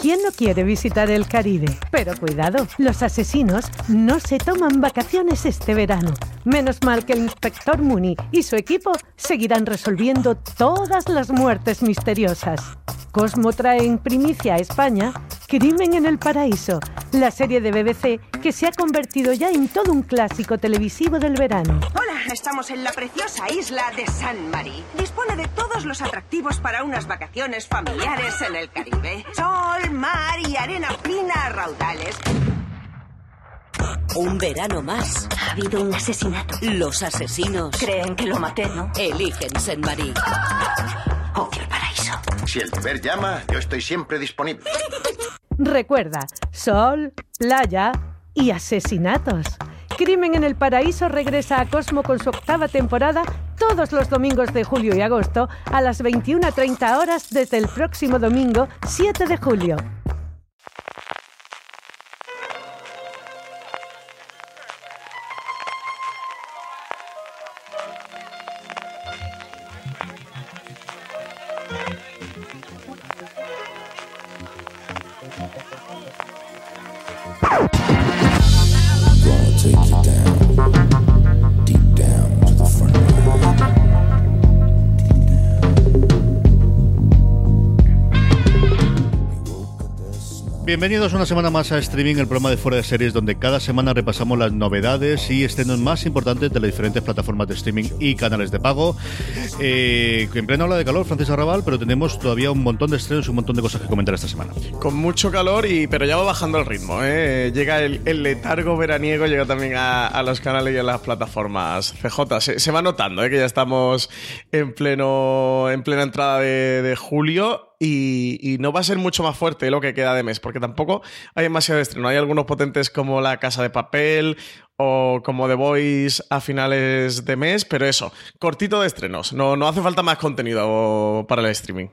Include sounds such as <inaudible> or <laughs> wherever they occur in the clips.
¿Quién no quiere visitar el Caribe? Pero cuidado, los asesinos no se toman vacaciones este verano. Menos mal que el inspector Mooney y su equipo seguirán resolviendo todas las muertes misteriosas. Cosmo trae en primicia a España Crimen en el Paraíso, la serie de BBC que se ha convertido ya en todo un clásico televisivo del verano. Hola, estamos en la preciosa isla de San Marí. Dispone de todos los atractivos para unas vacaciones familiares en el Caribe. Sol, mar y arena fina raudales. Un verano más. Ha habido un asesinato. Los asesinos Creen que lo maté, ¿no? eligen Saint Marie. Odio el paraíso. Si el deber llama, yo estoy siempre disponible. Recuerda, sol, playa y asesinatos. Crimen en el Paraíso regresa a Cosmo con su octava temporada todos los domingos de julio y agosto a las 21.30 horas desde el próximo domingo 7 de julio. Bienvenidos una semana más a Streaming, el programa de fuera de series donde cada semana repasamos las novedades y estrenos más importantes de las diferentes plataformas de streaming y canales de pago. Eh, en plena ola de calor, Francis Arrabal, pero tenemos todavía un montón de estrenos y un montón de cosas que comentar esta semana. Con mucho calor, y pero ya va bajando el ritmo. ¿eh? Llega el, letargo veraniego, llega también a, los canales y a las plataformas. CJ, se, va notando ¿eh? que ya estamos en, pleno, en plena entrada de julio. Y, y no va a ser mucho más fuerte lo que queda de mes, porque tampoco hay demasiado estreno. Hay algunos potentes como La Casa de Papel o como The Voice a finales de mes, pero eso, cortito de estrenos. No, no hace falta más contenido para el streaming.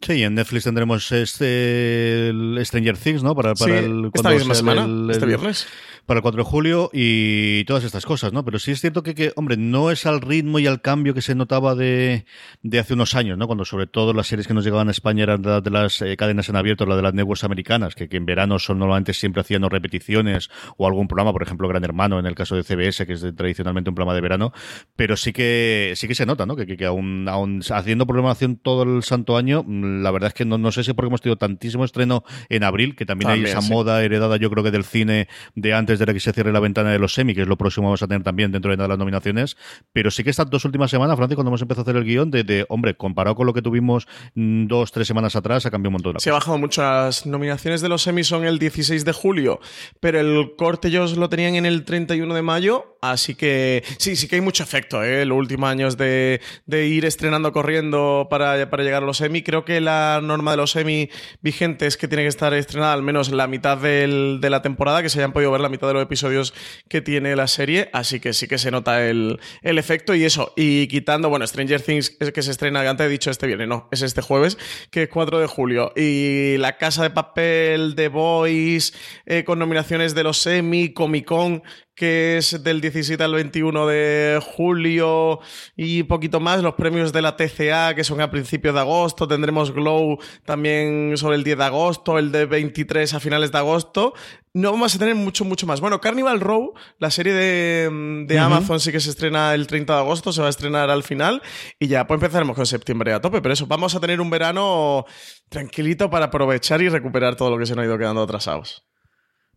Sí, en Netflix tendremos este el Stranger Things, ¿no? Para, para Sí, el, esta misma semana, el- este el- viernes. Para el 4 de julio y todas estas cosas, ¿no? Pero sí es cierto que, que, hombre, no es al ritmo y al cambio que se notaba de, de hace unos años, ¿no? Cuando sobre todo las series que nos llegaban a España eran de, de las eh, cadenas en abierto, la de las networks americanas, que, que en verano son normalmente siempre hacían o repeticiones o algún programa, por ejemplo, Gran Hermano, en el caso de CBS, que es de- tradicionalmente un programa de verano, pero sí que sí que se nota, ¿no? Que, que, que aún, aún haciendo programación todo el santo año, mm, la verdad es que no, no sé si porque hemos tenido tantísimo estreno en abril, que también, hay esa sí. moda heredada, yo creo que del cine de antes de la que se cierre la ventana de los semi, que es lo próximo que vamos a tener también dentro de las nominaciones. Pero sí que estas dos últimas semanas, Francis, cuando hemos empezado a hacer el guion, de, de, hombre, comparado con lo que tuvimos mm, dos, tres semanas atrás, ha cambiado un montón la Se ha bajado mucho. Las nominaciones de los Emmy son el 16 de julio, pero el corte ellos lo tenían en el 31 de mayo, así que sí, sí que hay mucho efecto, ¿eh? Los últimos años de, de ir estrenando corriendo para, para llegar a los Emmy. Creo que la norma de los Emmy vigente es que tiene que estar estrenada al menos la mitad del- de la temporada, que se hayan podido ver la mitad de los episodios que tiene la serie, así que sí que se nota el, el efecto y eso. Y quitando, bueno, Stranger Things es que se estrena, antes he dicho este viernes, no, es este jueves, que es 4 de julio. Y La Casa de Papel, The Voice, eh, con nominaciones de los Emmy, Comic Con, que es del 17 al 21 de julio y poquito más, los premios de la TCA, que son a principios de agosto, tendremos Glow también sobre el 10 de agosto, el de 23 a finales de agosto. No vamos a tener mucho, mucho más. Bueno, Carnival Row, la serie de, de Ujú. Amazon sí que se estrena el 30 de agosto, se va a estrenar al final y ya pues empezaremos con septiembre a tope, pero eso, vamos a tener un verano tranquilito para aprovechar y recuperar todo lo que se nos ha ido quedando atrasados.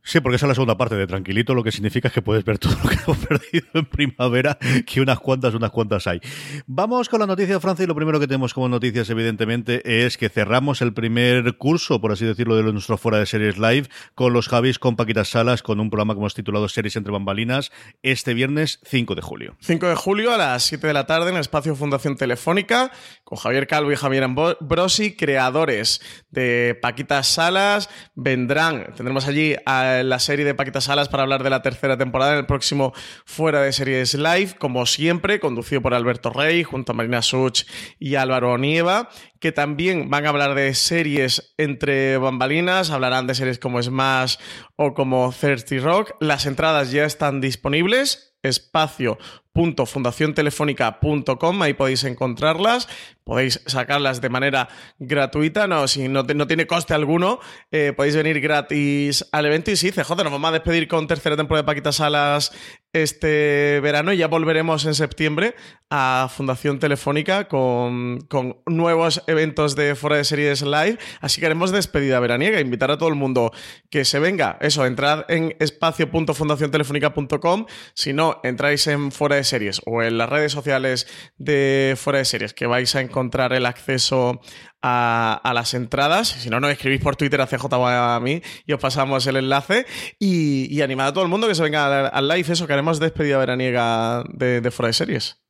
Sí, porque esa es la segunda parte de Tranquilito, lo que significa que puedes ver todo lo que <laughs> hemos perdido en primavera, que unas cuantas, unas cuantas hay. Vamos con la noticia de Francia y lo primero que tenemos como noticias, evidentemente, es que cerramos el primer curso, por así decirlo, de nuestro Fuera de Series Live con los Javis, con Paquitas Salas, con un programa que hemos titulado Series entre bambalinas, este viernes 5 de julio. 5 de julio a las 7 de la tarde en el espacio Fundación Telefónica, con Javier Calvo y Javier Ambrosi, creadores de Paquitas Salas, vendrán, tendremos allí a la serie de Paquita Salas para hablar de la tercera temporada en el próximo Fuera de Series Live, como siempre, conducido por Alberto Rey, junto a Marina Such y Álvaro Onieva, que también van a hablar de series entre bambalinas, hablarán de series como Smash o como Thirsty Rock. Las entradas ya están disponibles espacio.fundaciontelefónica.com, ahí podéis encontrarlas podéis sacarlas de manera gratuita, no, si no, tiene coste alguno, eh, podéis venir gratis al evento y sí, CJ, nos vamos a despedir con tercera temporada de Paquitas Salas este verano y ya volveremos en septiembre a Fundación Telefónica con, con nuevos eventos de Fuera de Series Live, así que haremos despedida veraniega, invitar a todo el mundo que se venga, eso, entrad en espacio.fundaciontelefónica.com, si no, entráis en Fuera de Series o en las redes sociales de Fuera de Series que vais a encontrar encontrar el acceso a, las entradas. Si no, nos escribís por Twitter a CJ a mí y os pasamos el enlace. Y, y animad a todo el mundo que se venga al, live, eso, que haremos despedida veraniega de, de fuera de series.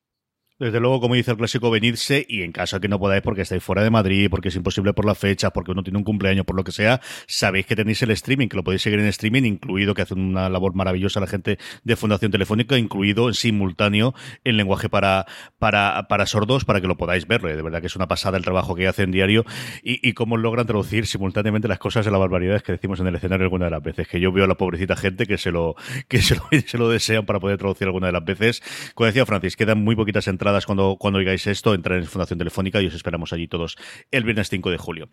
Desde luego, como dice el clásico, venirse y en caso de que no podáis porque estáis fuera de Madrid, porque es imposible por la fecha, porque uno tiene un cumpleaños, por lo que sea, sabéis que tenéis el streaming, que lo podéis seguir en streaming, incluido que hace una labor maravillosa la gente de Fundación Telefónica, incluido en simultáneo en lenguaje para, para, para sordos, para que lo podáis ver. De verdad que es una pasada el trabajo que hacen diario y, cómo logran traducir simultáneamente las cosas de las barbaridades que decimos en el escenario alguna de las veces. Que yo veo a la pobrecita gente que se lo, que se lo <laughs> desean para poder traducir alguna de las veces. Como decía Francis, quedan muy poquitas entradas cuando, cuando oigáis esto, entrar en Fundación Telefónica y os esperamos allí todos el viernes 5 de julio.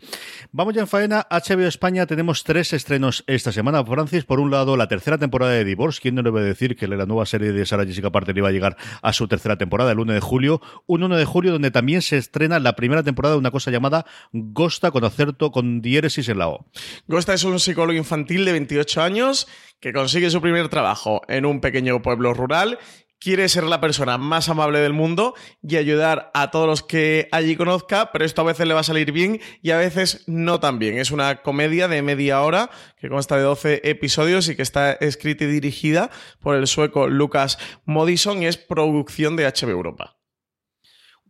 Vamos ya en faena. HBO España tenemos tres estrenos esta semana. Francis, por un lado, la tercera temporada de Divorce. ¿Quién no le va a decir que la nueva serie de Sara Jessica Parker iba a llegar a su tercera temporada el 1 de julio? Un 1 de julio donde también se estrena la primera temporada de una cosa llamada Gosta con acerto con diéresis en la O. Gosta es un psicólogo infantil de 28 años que consigue su primer trabajo en un pequeño pueblo rural quiere ser la persona más amable del mundo y ayudar a todos los que allí conozca, pero esto a veces le va a salir bien y a veces no tan bien. Es una comedia de media hora que consta de 12 episodios y que está escrita y dirigida por el sueco Lucas Modison y es producción de HB Europa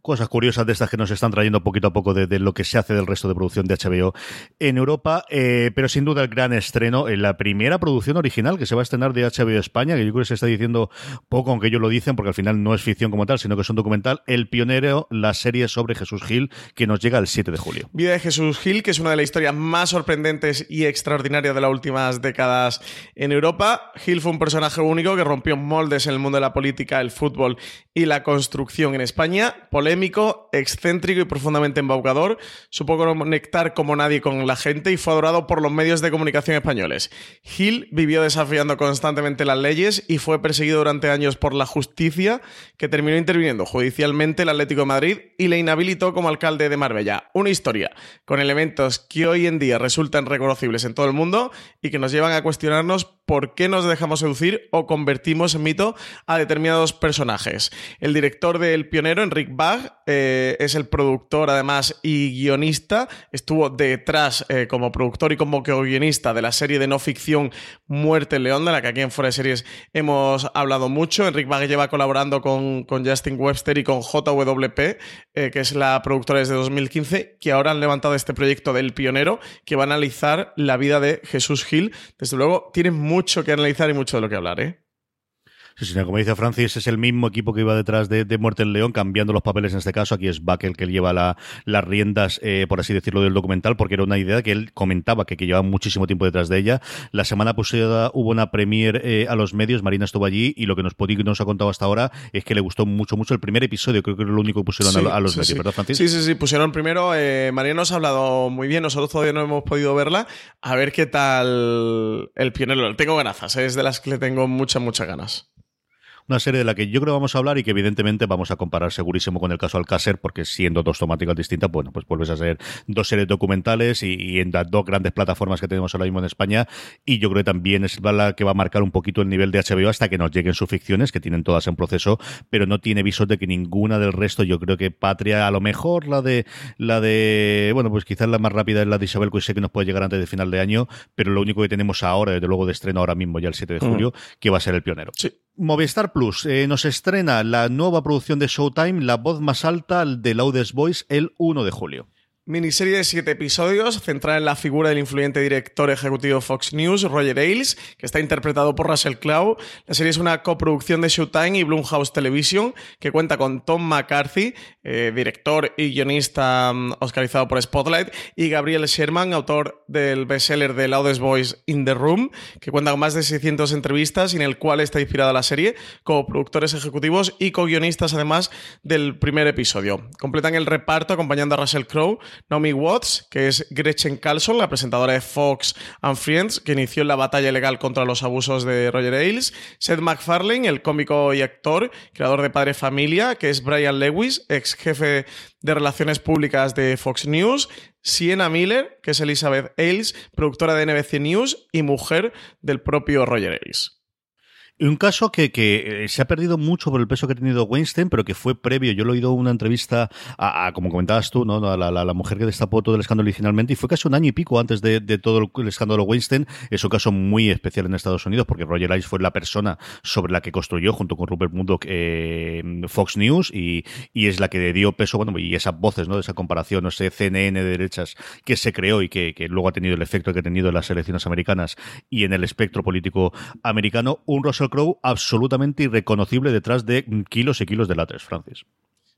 cosas curiosas de estas que nos están trayendo poquito a poco de, lo que se hace del resto de producción de HBO en Europa, eh, pero sin duda el gran estreno, en la primera producción original que se va a estrenar de HBO España, que yo creo que se está diciendo poco, aunque ellos lo dicen, porque al final no es ficción como tal, sino que es un documental, El Pionero, la serie sobre Jesús Gil, que nos llega el 7 de julio. Vida de Jesús Gil, que es una de las historias más sorprendentes y extraordinarias de las últimas décadas en Europa. Gil fue un personaje único que rompió moldes en el mundo de la política, el fútbol y la construcción en España excéntrico y profundamente embaucador, supo conectar como nadie con la gente y fue adorado por los medios de comunicación españoles. Gil vivió desafiando constantemente las leyes y fue perseguido durante años por la justicia, que terminó interviniendo judicialmente el Atlético de Madrid y le inhabilitó como alcalde de Marbella. Una historia con elementos que hoy en día resultan reconocibles en todo el mundo y que nos llevan a cuestionarnos por qué nos dejamos seducir o convertimos en mito a determinados personajes. El director de El Pionero, Enric Bach, eh, es el productor además y guionista. Estuvo detrás eh, como productor y como guionista de la serie de no ficción Muerte León, de la que aquí en Fuera de Series hemos hablado mucho. Enric Bach lleva colaborando con, Justin Webster y con JWP, eh, que es la productora desde 2015, que ahora han levantado este proyecto del Pionero, que va a analizar la vida de Jesús Gil. Desde luego, tienen mucho que analizar y mucho de lo que hablar, ¿eh? Sí, sí, como dice Francis, es el mismo equipo que iba detrás de, Muerte el León, cambiando los papeles en este caso. Aquí es Buck el que lleva las riendas, eh, por así decirlo, del documental, porque era una idea que él comentaba que, que llevaba muchísimo tiempo detrás de ella. La semana pasada hubo una premier eh, a los medios, Marina estuvo allí y lo que nos, nos ha contado hasta ahora es que le gustó mucho, mucho el primer episodio. Creo que era lo único que pusieron a, los medios, ¿verdad, Francis? Sí, sí, sí, pusieron primero. Eh, Marina nos ha hablado muy bien, nosotros todavía no hemos podido verla. A ver qué tal el pionero. Tengo ganas, es de las que le tengo muchas, muchas ganas. Una serie de la que yo creo que vamos a hablar y que evidentemente vamos a comparar segurísimo con el caso Alcácer, porque siendo dos temáticas distintas, bueno, pues vuelves a ser dos series documentales y, y en las dos grandes plataformas que tenemos ahora mismo en España, y yo creo que también es la que va a marcar un poquito el nivel de HBO hasta que nos lleguen sus ficciones, que tienen todas en proceso, pero no tiene visos de que ninguna del resto, yo creo que Patria, a lo mejor la de, la de, bueno, pues quizás la más rápida es la de Isabel sé que nos puede llegar antes de final de año, pero lo único que tenemos ahora, desde luego de estreno ahora mismo, ya el 7 de julio, que va a ser el pionero. Sí. Movistar Plus eh, nos estrena la nueva producción de Showtime, La voz más alta de Loudest Voice, el 1 de julio. Miniserie de siete episodios, centrada en la figura del influyente director ejecutivo Fox News, Roger Ailes, que está interpretado por Russell Crowe. La serie es una coproducción de Showtime y Blumhouse Television, que cuenta con Tom McCarthy, eh, director y guionista um, oscarizado por Spotlight, y Gabriel Sherman, autor del bestseller de Loudest Voice in the Room, que cuenta con más de 600 entrevistas y en el cual está inspirada la serie, como productores ejecutivos y co-guionistas además del primer episodio. Completan el reparto acompañando a Russell Crowe, Naomi Watts, que es Gretchen Carlson, la presentadora de Fox and Friends, que inició la batalla legal contra los abusos de Roger Ailes, Seth MacFarlane, el cómico y actor, creador de Padre Familia, que es Brian Lewis, ex jefe de relaciones públicas de Fox News, Sienna Miller, que es Elizabeth Ailes, productora de NBC News y mujer del propio Roger Ailes. Un caso que, que, eh, se ha perdido mucho por el peso que ha tenido Weinstein, pero que fue previo. Yo lo he oído una entrevista a, como comentabas tú, ¿no? A la, la, mujer que destapó todo el escándalo originalmente, y fue casi un año y pico antes de, todo el, el, escándalo Weinstein. Es un caso muy especial en Estados Unidos, porque Roger Ailes fue la persona sobre la que construyó, junto con Rupert Murdoch, eh, Fox News, y, y, es la que dio peso, bueno, y esas voces, ¿no? De esa comparación, no sé, CNN de derechas que se creó y que, que luego ha tenido el efecto que ha tenido en las elecciones americanas y en el espectro político americano. Un Russell Crowe absolutamente irreconocible detrás de kilos y kilos de latres, Francis.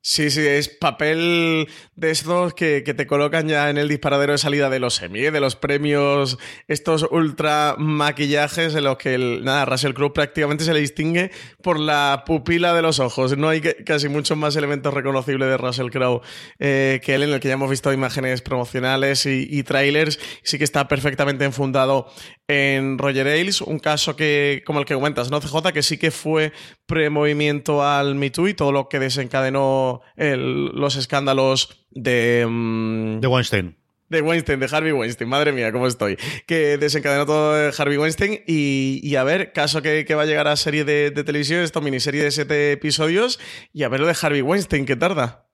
Sí, sí, es papel de estos que, que, te colocan ya en el disparadero de salida de los Emmy, de los premios, estos ultra maquillajes en los que nada, Russell Crowe prácticamente se le distingue por la pupila de los ojos. No hay casi muchos más elementos reconocibles de Russell Crowe eh, que él, en el que ya hemos visto imágenes promocionales y trailers. Sí que está perfectamente enfundado en Roger Ailes, un caso que, como el que comentas, ¿no, CJ? Que sí que fue premovimiento al Me Too y todo lo que desencadenó el, los escándalos de... Um, de Weinstein. De Weinstein, de Harvey Weinstein, madre mía, cómo estoy. Que desencadenó todo de Harvey Weinstein. Y, y a ver, caso que, que, va a llegar a serie de, de televisión, esto miniserie de siete episodios. Y a ver lo de Harvey Weinstein, ¿qué tarda?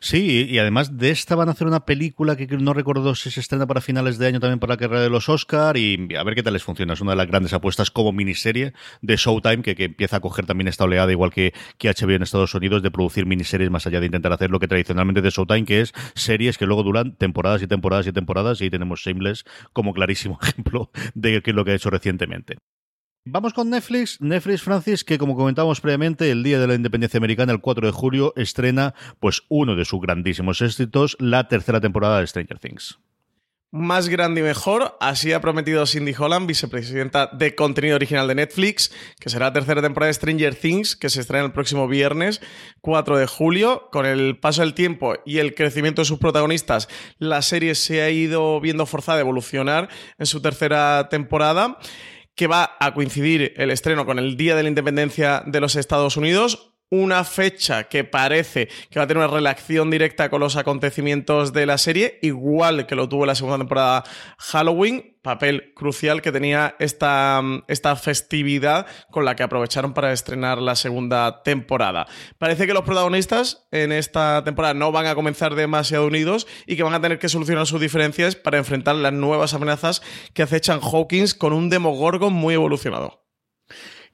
Sí, y además de esta van a hacer una película que no recuerdo si se estrena para finales de año también para la carrera de los Oscar y a ver qué tal les funciona. Es una de las grandes apuestas como miniserie de Showtime que, que empieza a coger también esta oleada, igual que, que HBO en Estados Unidos, de producir miniseries más allá de intentar hacer lo que tradicionalmente de Showtime, que es series que luego duran temporadas y temporadas y temporadas y tenemos Shameless como clarísimo <laughs> ejemplo de qué es lo que ha hecho recientemente. Vamos con Netflix. Netflix, Francis, que como comentábamos previamente, el Día de la Independencia Americana, el 4 de julio, estrena pues uno de sus grandísimos éxitos, la tercera temporada de Stranger Things. Más grande y mejor, así ha prometido Cindy Holland, vicepresidenta de contenido original de Netflix, que será la tercera temporada de Stranger Things, que se estrena el próximo viernes 4 de julio. Con el paso del tiempo y el crecimiento de sus protagonistas, la serie se ha ido viendo forzada a evolucionar en su tercera temporada que va a coincidir el estreno con el Día de la Independencia de los Estados Unidos, una fecha que parece que va a tener una relación directa con los acontecimientos de la serie, igual que lo tuvo la segunda temporada Halloween, papel crucial que tenía esta, esta festividad con la que aprovecharon para estrenar la segunda temporada. Parece que los protagonistas en esta temporada no van a comenzar demasiado unidos y que van a tener que solucionar sus diferencias para enfrentar las nuevas amenazas que acechan Hawkins con un Demogorgon muy evolucionado.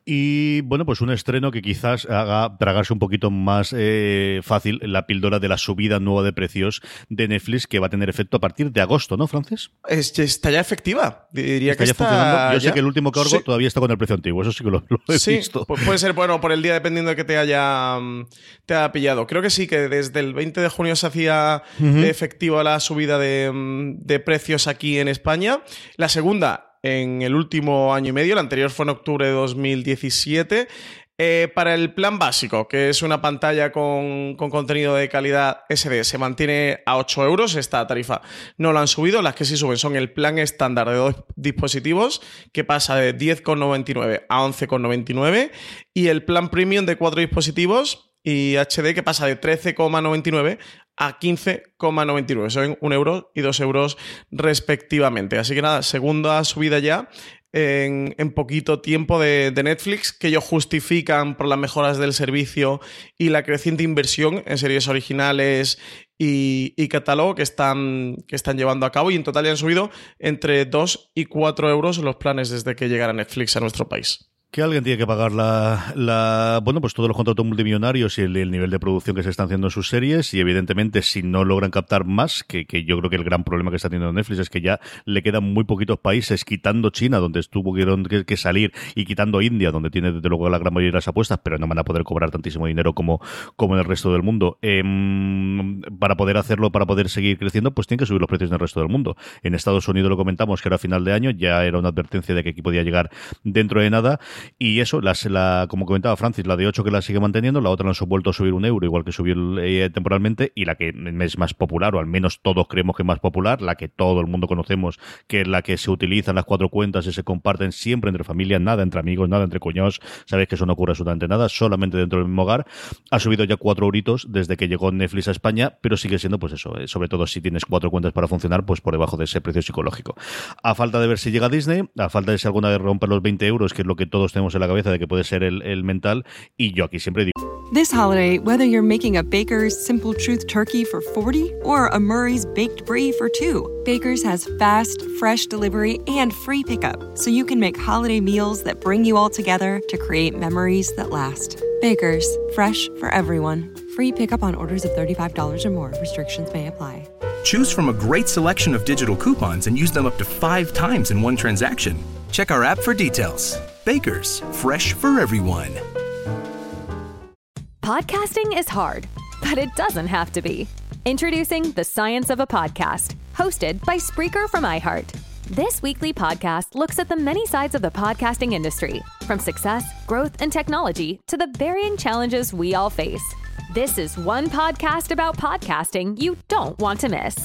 Y bueno, pues un estreno que quizás haga tragarse un poquito más eh, fácil la píldora de la subida nueva de precios de Netflix que va a tener efecto a partir de agosto, ¿no, Francis? Es, está ya efectiva. Diría está que ya está funcionando. Yo ya. sé que el último cargo Sí. todavía está con el precio antiguo, eso sí que lo, lo he Sí, visto. pu- puede ser bueno por el día dependiendo de que te haya, mm, te haya pillado. Creo que sí, que desde el 20 de junio se hacía efectiva la subida de, mm, de precios aquí en España. La segunda en el último año y medio, la anterior fue en octubre de 2017. Eh, para el plan básico, que es una pantalla con, con, contenido de calidad SD, se mantiene a 8 euros. Esta tarifa no la han subido. Las que sí suben son el plan estándar de dos dispositivos, que pasa de 10,99 a 11,99, y el plan premium de cuatro dispositivos y HD que pasa de 13,99 a 15,99. Son un euro y dos euros respectivamente. Así que nada, segunda subida ya en, en poquito tiempo de, de, Netflix, que ellos justifican por las mejoras del servicio y la creciente inversión en series originales y, y, catálogo que están, que están llevando a cabo. Y en total ya han subido entre 2 y 4 euros los planes desde que llegara Netflix a nuestro país. Que alguien tiene que pagar la, bueno, pues todos los contratos multimillonarios y el, el, nivel de producción que se están haciendo en sus series y evidentemente si no logran captar más, que, que, yo creo que el gran problema que está teniendo Netflix es que ya le quedan muy poquitos países, quitando China, donde estuvo que, que salir, y quitando India, donde tiene desde luego la gran mayoría de las apuestas, pero no van a poder cobrar tantísimo dinero como, como en el resto del mundo. Eh, para poder hacerlo, para poder seguir creciendo, pues tienen que subir los precios en el resto del mundo. En Estados Unidos lo comentamos, que era final de año, ya era una advertencia de que aquí podía llegar dentro de nada. Y eso, las, la, como comentaba Francis, la de 8 que la sigue manteniendo, la otra la han vuelto a subir un euro, igual que subió eh, temporalmente, y la que es más popular, o al menos todos creemos que es más popular, la que todo el mundo conocemos, que es la que se utiliza en las cuatro cuentas y se comparten siempre entre familias, nada entre amigos, nada entre cuñados, sabéis que eso no ocurre absolutamente nada, solamente dentro del mismo hogar. Ha subido ya cuatro euritos desde que llegó Netflix a España, pero sigue siendo pues eso, eh, sobre todo si tienes cuatro cuentas para funcionar, pues por debajo de ese precio psicológico. A falta de ver si llega Disney, a falta de si alguna vez romper los 20 euros, que es lo que todos tenemos en la cabeza de que puede ser el, el mental, y yo aquí siempre digo. This holiday, whether you're making a Baker's Simple Truth turkey for 40 or a Murray's Baked Brie for 2, Baker's has fast, fresh delivery and free pickup, so you can make holiday meals that bring you all together to create memories that last. Baker's, fresh for everyone. Free pickup on orders of $35 or more. Restrictions may apply. Choose from a great selection of digital coupons and use them up to five times in one transaction. Check our app for details. Baker's, fresh for everyone. Podcasting is hard, but it doesn't have to be. Introducing The Science of a Podcast, hosted by Spreaker from iHeart. This weekly podcast looks at the many sides of the podcasting industry, from success, growth, and technology to the varying challenges we all face. This is one podcast about podcasting you don't want to miss.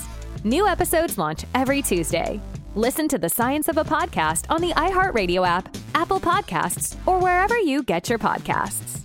New episodes launch every Tuesday. Listen to the science of a podcast on the iHeartRadio app, Apple Podcasts, or wherever you get your podcasts.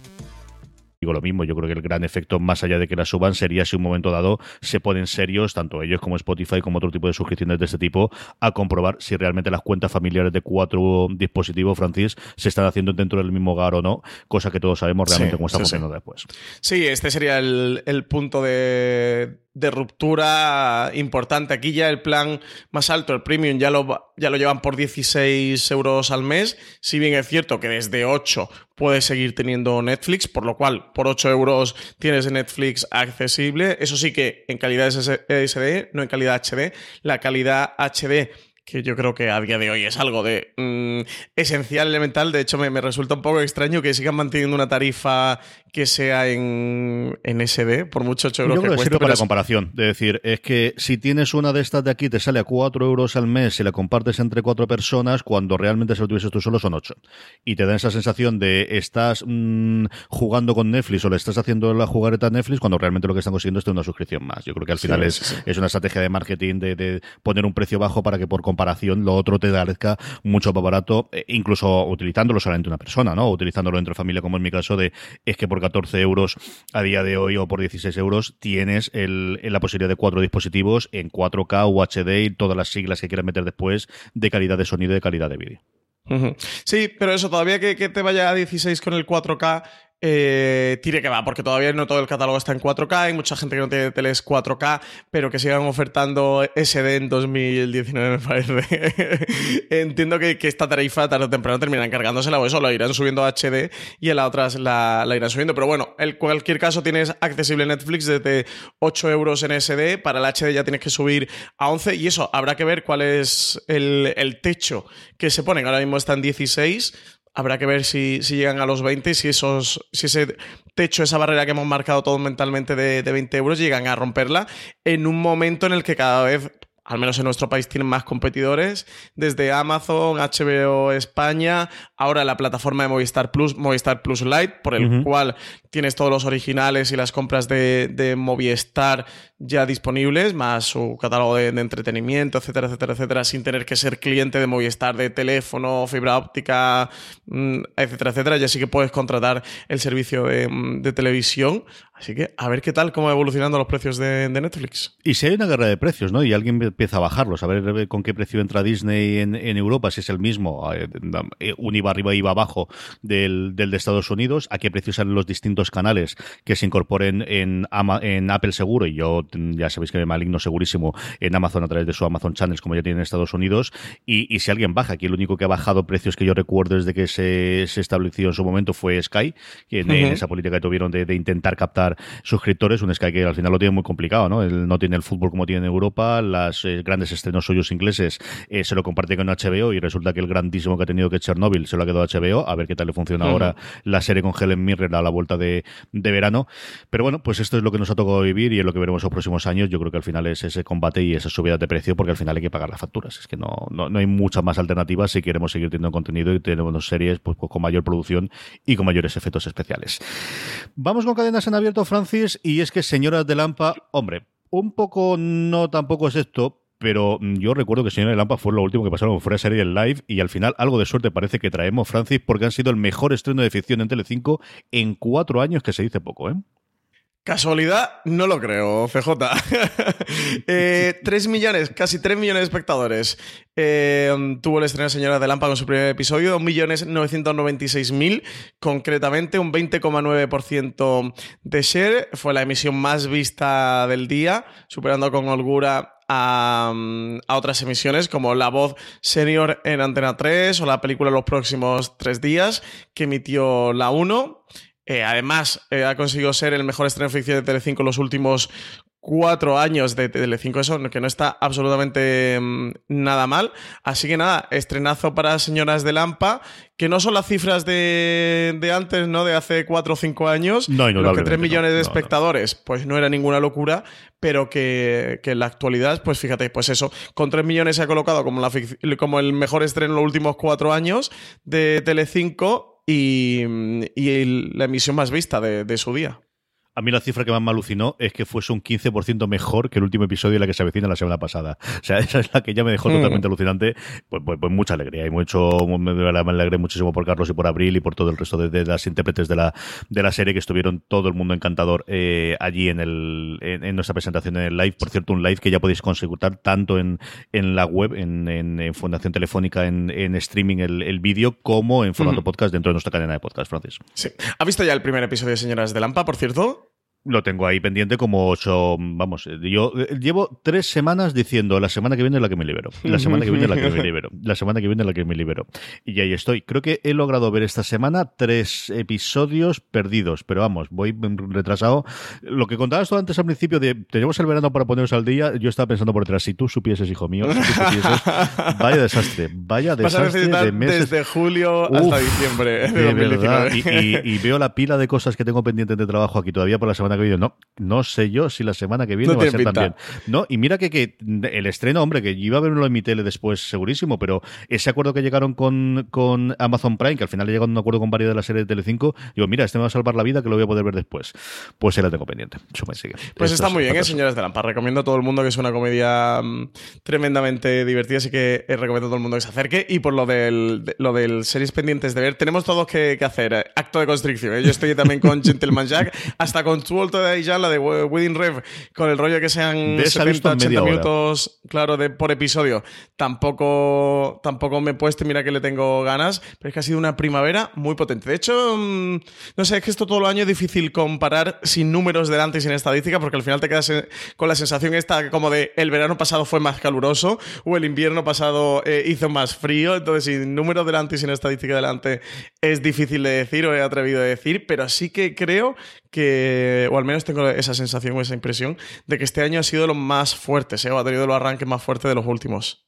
Digo lo mismo, yo creo que el gran efecto, más allá de que la suban, sería si un momento dado se ponen serios, tanto ellos como Spotify, como otro tipo de suscripciones de este tipo, a comprobar si realmente las cuentas familiares de cuatro dispositivos, Francis, se están haciendo dentro del mismo hogar o no, cosa que todos sabemos realmente sí, cómo está sí, funcionando sí. después. Sí, este sería el, el punto de, de, ruptura importante. Aquí ya el plan más alto, el premium, ya lo, ya lo llevan por 16 euros al mes. Si bien es cierto que desde 8 puedes seguir teniendo Netflix, por lo cual por 8 euros tienes Netflix accesible. Eso sí que en calidad SD, no en calidad HD. La calidad HD que yo creo que a día de hoy es algo de mmm, esencial, elemental. De hecho, me, me, resulta un poco extraño que sigan manteniendo una tarifa que sea en, en SD, por mucho 8 euros yo creo que, que cueste. para la comparación. De decir, es que si tienes una de estas de aquí, te sale a 4 euros al mes y la compartes entre cuatro personas, cuando realmente si lo tuvieses tú solo son 8. Y te da esa sensación de estás mmm, jugando con Netflix o le estás haciendo la jugareta a Netflix cuando realmente lo que están consiguiendo es una suscripción más. Yo creo que al final sí, es, sí. es, una estrategia de marketing de, de, poner un precio bajo para que por comparación lo otro te parezca mucho más barato, eh, incluso utilizándolo solamente una persona, ¿no? Utilizándolo entre familia, como en mi caso, de es que por 14 euros a día de hoy o por 16 euros tienes el, la posibilidad de cuatro dispositivos en 4K, UHD y todas las siglas que quieras meter después de calidad de sonido y de calidad de vídeo. Sí, pero eso, todavía que, que, te vaya a 16 con el 4K, eh, tire que va, porque todavía no todo el catálogo está en 4K, hay mucha gente que no tiene teles 4K, pero que sigan ofertando SD en 2019 me parece. <laughs> Entiendo que, esta tarifa tarde o temprano terminarán cargándosela o eso, lo irán subiendo a HD y en la otra la, la irán subiendo. Pero bueno, en cualquier caso tienes accesible Netflix desde 8 euros en SD, para el HD ya tienes que subir a 11 y eso, habrá que ver cuál es el, el techo que se ponen. Ahora mismo está en 16 habrá que ver si, si, llegan a los 20, si, esos, si ese techo, esa barrera que hemos marcado todos mentalmente de, de 20 euros, llegan a romperla en un momento en el que cada vez al menos en nuestro país tienen más competidores, desde Amazon, HBO España, ahora la plataforma de Movistar Plus, Movistar Plus Lite, por el cual tienes todos los originales y las compras de, de Movistar ya disponibles, más su catálogo de, de, entretenimiento, etcétera, etcétera, etcétera, sin tener que ser cliente de Movistar de teléfono, fibra óptica, mm, etcétera, etcétera. Ya sí que puedes contratar el servicio de, mm, de televisión. Así que a ver qué tal, cómo va evolucionando los precios de, de, Netflix. Y si hay una guerra de precios, ¿no? Y alguien empieza a bajarlos, a ver con qué precio entra Disney en, en Europa, si es el mismo, eh, un IVA arriba y IVA abajo del, del, de Estados Unidos, a qué precio salen los distintos canales que se incorporen en, en Apple seguro, y yo ya sabéis que me maligno segurísimo en Amazon a través de su Amazon Channels, como ya tiene en Estados Unidos, y, y si alguien baja, aquí el único que ha bajado precios que yo recuerdo desde que se, se estableció en su momento fue Sky, en, uh -huh. en esa política que tuvieron de, de intentar captar suscriptores, un Sky que al final lo tiene muy complicado, ¿no? Él no tiene el fútbol como tiene en Europa, las eh, grandes estrenos suyos ingleses eh, se lo comparte con HBO y resulta que el grandísimo que ha tenido que Chernobyl se lo ha quedado HBO, a ver qué tal le funciona uh -huh. ahora la serie con Helen Mirren a la vuelta de, de, verano. Pero bueno, pues esto es lo que nos ha tocado vivir y es lo que veremos los próximos años. Yo creo que al final es ese combate y esas subidas de precio porque al final hay que pagar las facturas. Es que no, no, no hay muchas más alternativas si queremos seguir teniendo contenido y tenemos series pues, pues, con mayor producción y con mayores efectos especiales. Vamos con cadenas en abierto, Francis, y es que Señoras de Lampa, hombre, un poco no tampoco es esto, pero yo recuerdo que Señora de Lampa fue lo último que pasaron fue la serie en live y al final algo de suerte parece que traemos, Francis, porque han sido el mejor estreno de ficción en Telecinco en cuatro años, que se dice poco, ¿eh? Casualidad, no lo creo, CJ. <laughs> eh, <laughs> 3 millones, casi 3 millones de espectadores. Eh, tuvo el estreno Señora de Lampa con su primer episodio, 2.996.000, concretamente un 20,9% de share. Fue la emisión más vista del día, superando con holgura a, a, otras emisiones como La Voz Senior en Antena 3 o la película Los próximos tres días que emitió la 1. Eh, además, eh, ha conseguido ser el mejor estreno ficción de Telecinco en los últimos cuatro años de Telecinco, eso que no está absolutamente mmm, nada mal. Así que nada, estrenazo para Señoras de Lampa, que no son las cifras de, de antes, ¿no? De hace cuatro o cinco años. No, lo que tres millones no, de espectadores, no, pues no era ninguna locura, pero que, que, en la actualidad, pues fíjate, pues eso, con tres millones se ha colocado como, la, como el mejor estreno en los últimos cuatro años de Telecinco y, y la emisión más vista de, de su día. A mí la cifra que más me alucinó es que fuese un 15% mejor que el último episodio de la que se avecina la semana pasada. O sea, <laughs> esa es la que ya me dejó mm. totalmente alucinante. Pues, pues, pues, mucha alegría y mucho, me, me, alegré muchísimo por Carlos y por Abril y por todo el resto de, de las intérpretes de la, de la serie que estuvieron todo el mundo encantador eh, allí en, el, en, en, nuestra presentación en el live. Por cierto, un live que ya podéis consultar tanto en, en la web, en, en Fundación Telefónica, en, streaming el, el vídeo, como en formato mm. podcast dentro de nuestra cadena de podcast, Francis. Sí. ¿Ha visto ya el primer episodio de Señoras de Lampa, por cierto? Lo tengo ahí pendiente como ocho, vamos, yo llevo tres semanas diciendo la semana que viene es la que me libero, la semana que viene es la que me <laughs> libero, la semana que viene es la que me libero. Y ahí estoy. Creo que he logrado ver esta semana tres episodios perdidos, pero vamos, voy retrasado. Lo que contabas tú antes al principio de tenemos el verano para ponernos al día, yo estaba pensando por detrás, si tú supieses, hijo mío, si tú supieses, <laughs> vaya desastre, vaya desastre de meses. Desde julio Uf, hasta diciembre de, de verdad. Y, y, y, veo la pila de cosas que tengo pendientes de trabajo aquí todavía por la semana que viene. No, no sé yo si la semana que viene no va a ser también. No, y mira que, que, el estreno, hombre, que iba a verlo en mi tele después, segurísimo, pero ese acuerdo que llegaron con, con Amazon Prime, que al final llegaron a un acuerdo con varios de la serie de Telecinco, digo, mira, este me va a salvar la vida, que lo voy a poder ver después. Pues se la tengo pendiente. Eso me sigue. Pues Esto está muy bien, ¿eh, señores de Lampa. Recomiendo a todo el mundo que es una comedia um, tremendamente divertida, así que eh, recomiendo a todo el mundo que se acerque. Y por lo del, de, lo del series pendientes de ver, tenemos todos que, que hacer. Eh, acto de constricción. ¿eh? Yo estoy también con <laughs> Gentleman Jack, hasta con De ya la de Wedding Rev, con el rollo que sean 70, 80 minutos, claro, de, por episodio. Tampoco, tampoco me he puesto, mira que le tengo ganas, pero es que ha sido una primavera muy potente. De hecho, mmm, no sé, es que esto todo el año es difícil comparar sin números delante y sin estadística, porque al final te quedas con la sensación esta como de el verano pasado fue más caluroso o el invierno pasado eh, hizo más frío. Entonces, sin números delante y sin estadística delante es difícil de decir o he atrevido a decir, pero sí que creo que, o al menos tengo esa sensación o esa impresión, de que este año ha sido los más fuertes, ¿eh? o ha tenido los arranques más fuertes de los últimos.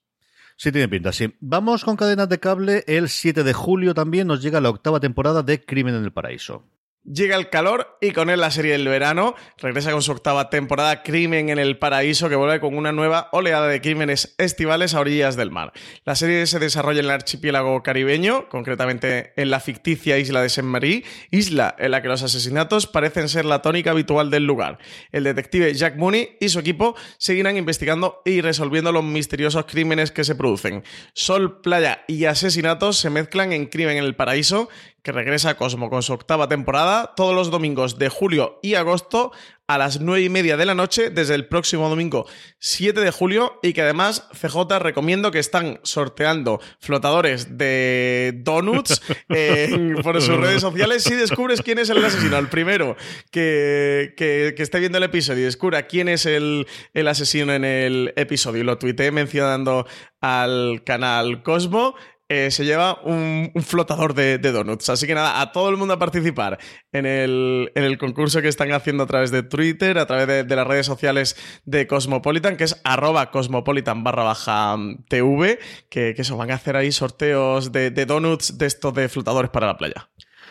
Sí, tiene pinta, sí. Vamos con cadenas de cable. El 7 de julio también nos llega la octava temporada de Crimen en el Paraíso. Llega el calor y con él la serie del verano. Regresa con su octava temporada Crimen en el Paraíso, que vuelve con una nueva oleada de crímenes estivales a orillas del mar. La serie se desarrolla en el archipiélago caribeño, concretamente en la ficticia isla de Saint-Marie, isla en la que los asesinatos parecen ser la tónica habitual del lugar. El detective Jack Mooney y su equipo seguirán investigando y resolviendo los misteriosos crímenes que se producen. Sol, playa y asesinatos se mezclan en Crimen en el Paraíso, que regresa a Cosmo con su octava temporada todos los domingos de julio y agosto a las 9 y media de la noche desde el próximo domingo 7 de julio y que además CJ recomiendo que están sorteando flotadores de donuts <laughs> por sus redes sociales si descubres quién es el asesino. El primero que, que, esté viendo el episodio y descubra quién es el, el asesino en el episodio y lo tuiteé mencionando al canal Cosmo eh, se lleva un, flotador de, donuts. Así que nada, a todo el mundo a participar en el, en el concurso que están haciendo a través de Twitter, a través de, las redes sociales de Cosmopolitan, que es arroba cosmopolitan barra baja TV, que, que eso, van a hacer ahí sorteos de, de donuts de estos de flotadores para la playa.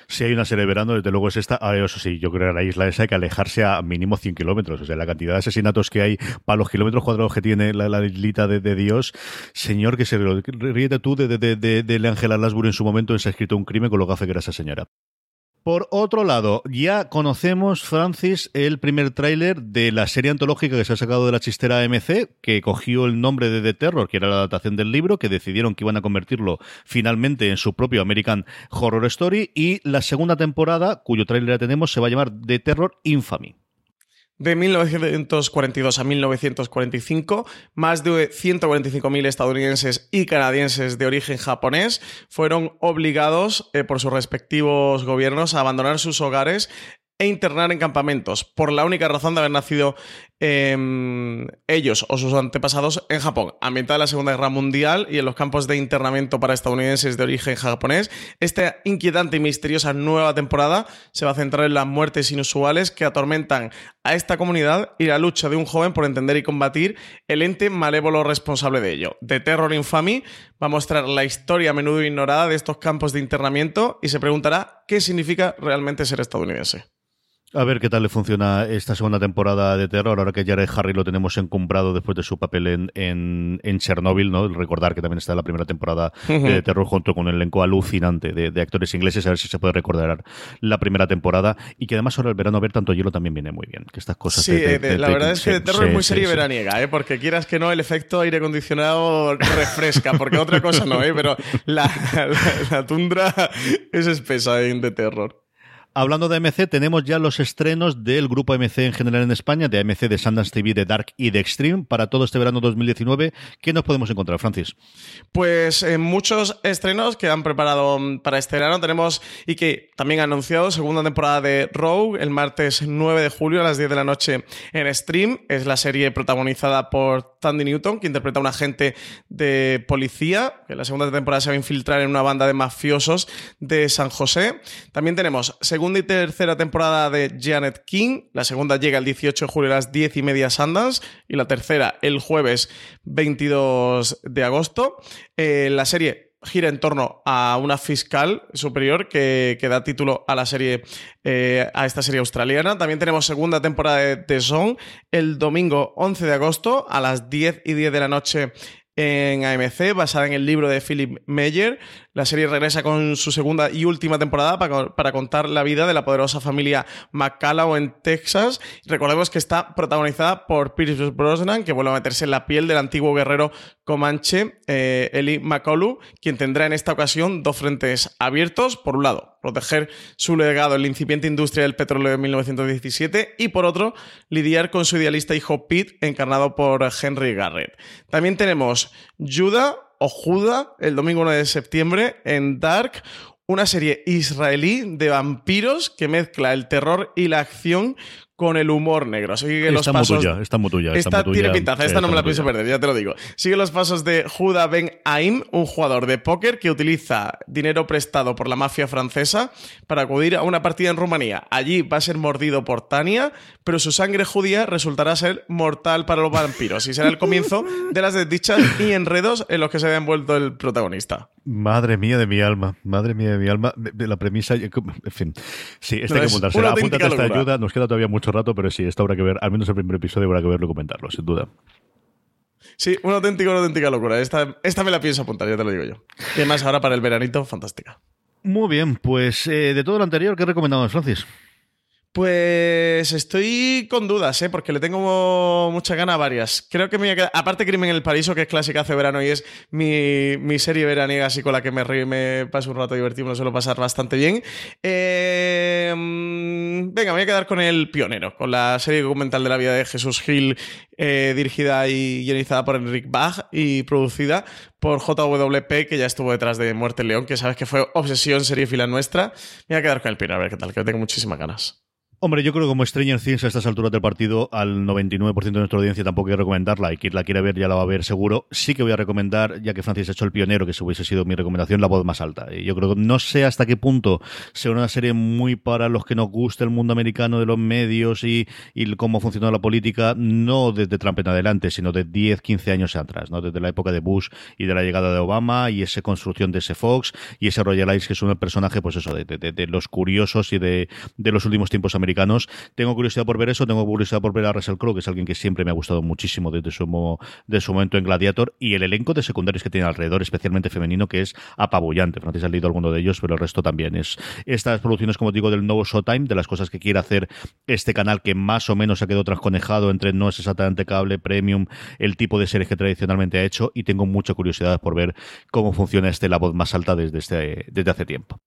Si hay una serie de verano, desde luego es esta. Ah, eso sí, yo creo que la isla esa hay que alejarse a mínimo 100 kilómetros. O sea, la cantidad de asesinatos que hay para los kilómetros cuadrados que tiene la, la islita de, Dios. Señor, que se ríete tú de, de, de, de, Angela Lasbury en su momento se ha escrito un crimen con lo gafe que era esa señora. Por otro lado, ya conocemos, Francis, el primer tráiler de la serie antológica que se ha sacado de la chistera AMC, que cogió el nombre de The Terror, que era la adaptación del libro, que decidieron que iban a convertirlo finalmente en su propio American Horror Story, y la segunda temporada, cuyo tráiler ya tenemos, se va a llamar The Terror Infamy. De 1942 a 1945, más de 145.000 estadounidenses y canadienses de origen japonés fueron obligados eh, por sus respectivos gobiernos a abandonar sus hogares e internar en campamentos, por la única razón de haber nacido em, ellos o sus antepasados en Japón. Ambientada en la Segunda Guerra Mundial y en los campos de internamiento para estadounidenses de origen japonés, esta inquietante y misteriosa nueva temporada se va a centrar en las muertes inusuales que atormentan a esta comunidad y la lucha de un joven por entender y combatir el ente malévolo responsable de ello. The Terror Infamy va a mostrar la historia a menudo ignorada de estos campos de internamiento y se preguntará qué significa realmente ser estadounidense. A ver qué tal le funciona esta segunda temporada de terror, ahora que Jared Harry lo tenemos encumbrado después de su papel en, en, Chernobyl, ¿no? Recordar que también está en la primera temporada de terror junto con un elenco alucinante de, actores ingleses, a ver si se puede recordar la primera temporada y que además ahora el verano ver tanto hielo también viene muy bien, que estas cosas... Sí, la verdad es que de terror es muy serie veraniega, ¿eh? Porque quieras que no, el efecto aire acondicionado refresca, porque otra cosa no, ¿eh? Pero la, la, tundra es espesa en de terror. Hablando de AMC, tenemos ya los estrenos del grupo AMC en general en España, de AMC, de Sundance TV, de Dark y de Extreme, para todo este verano 2019. ¿Qué nos podemos encontrar, Francis? Pues eh, muchos estrenos que han preparado mm, para este verano. Tenemos, y que también ha anunciado, segunda temporada de Rogue, el martes 9 de julio a las 10 de la noche en Stream. Es la serie protagonizada por Tandy Newton, que interpreta a un agente de policía, que en la segunda temporada se va a infiltrar en una banda de mafiosos de San José. También tenemos segunda segunda y tercera temporada de Janet King. La segunda llega el 18 de julio a las 10 y media Sundance y la tercera el jueves 22 de agosto. Eh, la serie gira en torno a una fiscal superior que, da título a la serie, eh, a esta serie australiana. También tenemos segunda temporada de The Zone el domingo 11 de agosto a las 10 y 10 de la noche en AMC, basada en el libro de Philip Meyer. La serie regresa con su segunda y última temporada para, contar la vida de la poderosa familia McCallum en Texas. Recordemos que está protagonizada por Pierce Brosnan, que vuelve a meterse en la piel del antiguo guerrero comanche eh, Eli McCullough, quien tendrá en esta ocasión dos frentes abiertos. Por un lado, proteger su legado en la incipiente industria del petróleo de 1917 y por otro, lidiar con su idealista hijo Pete, encarnado por Henry Garrett. También tenemos Judah o Judah el domingo 1 de septiembre en Dark, una serie israelí de vampiros que mezcla el terror y la acción con el humor negro. Sigue los muy pasos. tuya, está muy tuya. está Esta muy tuya. tiene pintaza, esta no me la pienso perder, ya te lo digo. Sigue los pasos de Judah Ben Aim, un jugador de póker que utiliza dinero prestado por la mafia francesa para acudir a una partida en Rumanía. Allí va a ser mordido por Tania, pero su sangre judía resultará ser mortal para los vampiros y será el comienzo de las desdichas y enredos en los que se ve envuelto el protagonista. Madre mía de mi alma, madre mía de mi alma, de, la premisa, en fin, sí, esta No, hay que una Apúntate esta ayuda, nos queda todavía mucho rato, pero sí, esta habrá que ver, al menos el primer episodio habrá que verlo y comentarlo, sin duda. Sí, una auténtica, una auténtica locura. Esta, esta me la pienso apuntar, ya te lo digo yo. Y además ahora para el veranito, fantástica. Muy bien, pues eh, de todo lo anterior, ¿qué recomendamos, Francis? Pues estoy con dudas, ¿eh? porque le tengo mucha gana a varias. Creo que me voy a quedar. Aparte, Crimen en el Paraíso, que es clásica hace verano y es mi, serie veraniega, así con la que me río y me paso un rato divertido, me lo suelo pasar bastante bien. Eh, mm, venga, me voy a quedar con El Pionero, con la serie documental de la vida de Jesús Gil, eh, dirigida y guionizada por Enric Bach y producida por JWP, que ya estuvo detrás de Muerte en León, que sabes que fue obsesión serie fila nuestra. Me voy a quedar con El Pionero, a ver qué tal, que tengo muchísimas ganas. Hombre, yo creo que como Stranger Things a estas alturas del partido, al 99% de nuestra audiencia tampoco hay que recomendarla y quien la quiera ver ya la va a ver seguro. Sí que voy a recomendar, ya que Francis ha hecho el pionero, que se hubiese sido mi recomendación, La voz más alta. Y yo creo que no sé hasta qué punto sea una serie muy para los que nos gusta el mundo americano de los medios y, y cómo funciona la política, no desde Trump en adelante, sino de 10, 15 años atrás, ¿no? Desde la época de Bush y de la llegada de Obama y esa construcción de ese Fox y ese Royal Ice, que es un personaje, pues eso, de, de- de los curiosos y de, de los últimos tiempos americanos. Tengo curiosidad por ver eso, tengo curiosidad por ver a Russell Crowe, que es alguien que siempre me ha gustado muchísimo desde su, de su momento en Gladiator, y el elenco de secundarios que tiene alrededor, especialmente femenino, que es apabullante. Francis ha leído alguno de ellos, pero el resto también es. Estas producciones, como digo, del nuevo Showtime, de las cosas que quiere hacer este canal, que más o menos ha quedado transconejado entre no es exactamente cable, premium, el tipo de series que tradicionalmente ha hecho, y tengo mucha curiosidad por ver cómo funciona este La Voz Más Alta desde, este, desde hace tiempo.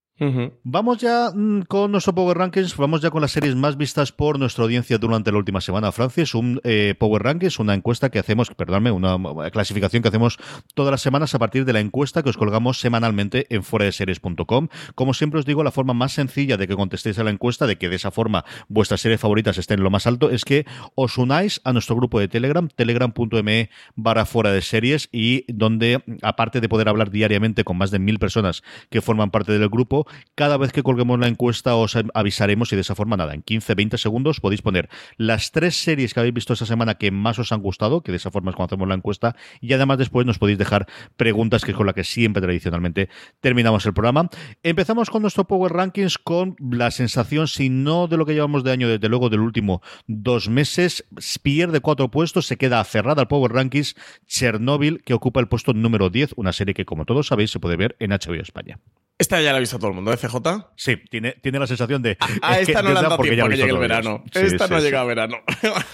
Vamos ya mm, con nuestro Power Rankings, vamos ya con las series más vistas por nuestra audiencia durante la última semana. Francis, un eh, Power Rankings, una encuesta que hacemos, perdóname, una clasificación que hacemos todas las semanas a partir de la encuesta que os colgamos semanalmente en foradeseries.com. Como siempre os digo, la forma más sencilla de que contestéis a la encuesta, de que de esa forma vuestras series favoritas estén en lo más alto, es que os unáis a nuestro grupo de Telegram, telegram.me barra fuera de series y donde, aparte de poder hablar diariamente con más de mil personas que forman parte del grupo, cada vez que colguemos la encuesta os avisaremos y de esa forma, nada, en 15-20 segundos podéis poner las tres series que habéis visto esta semana que más os han gustado, que de esa forma es cuando hacemos la encuesta, y además después nos podéis dejar preguntas, que es con la que siempre tradicionalmente terminamos el programa. Empezamos con nuestro Power Rankings con la sensación, si no de lo que llevamos de año, desde luego del último dos meses, pierde cuatro puestos, se queda aferrada al Power Rankings Chernobyl, que ocupa el puesto número 10, una serie que, como todos sabéis, se puede ver en HBO España. Esta ya la ha visto todo el mundo, ¿eh, FJ? Sí, tiene, tiene la sensación de. A es que esta no le han dado porque ya tiempo lo que llegue el verano. Sí, esta sí, no ha sí. llegado a verano.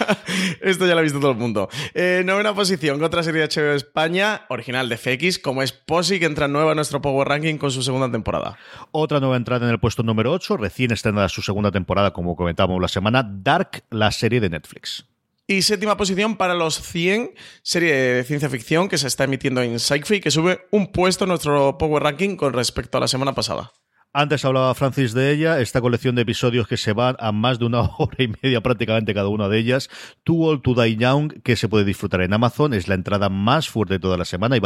<laughs> Esto ya lo ha visto todo el mundo. Eh, novena posición, otra serie de HBO España, original de FX, como es Posi, que entra nueva a nuestro Power Ranking con su segunda temporada. Otra nueva entrada en el puesto número 8, recién estrenada su segunda temporada, como comentábamos la semana, Dark, la serie de Netflix. Y séptima posición para los 100, serie de ciencia ficción que se está emitiendo en Sci-Fi, que sube un puesto en nuestro Power Ranking con respecto a la semana pasada. Antes hablaba Francis de ella, esta colección de episodios que se van a más de una <laughs> hora y media prácticamente cada una de ellas. Too Old to Die Young, que se puede disfrutar en Amazon, es la entrada más fuerte de toda la semana.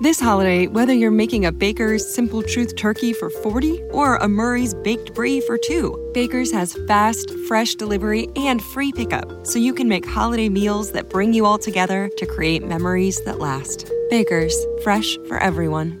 This holiday, whether you're making a Baker's Simple Truth turkey for 40 or a Murray's Baked Brie for 2, Baker's has fast, fresh delivery and free pickup, so you can make holiday meals that bring you all together to create memories that last. Baker's, fresh for everyone.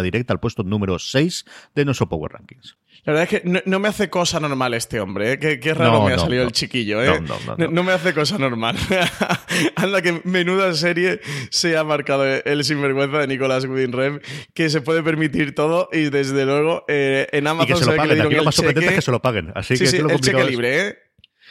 Directa al puesto número 6 de nuestro Power Rankings. La verdad es que no, no me hace cosa normal este hombre, ¿eh? Qué, qué raro No, me ha no, salido no. el chiquillo, ¿eh? No, me hace cosa normal. <laughs> Anda, que menuda serie se ha marcado el sinvergüenza de Nicolás Winding que se puede permitir todo y desde luego eh, en Y Amazon que se lo paguen. Aquí lo más sorprendente es que se lo paguen. Así sí, que sí, el cheque libre, ¿eh?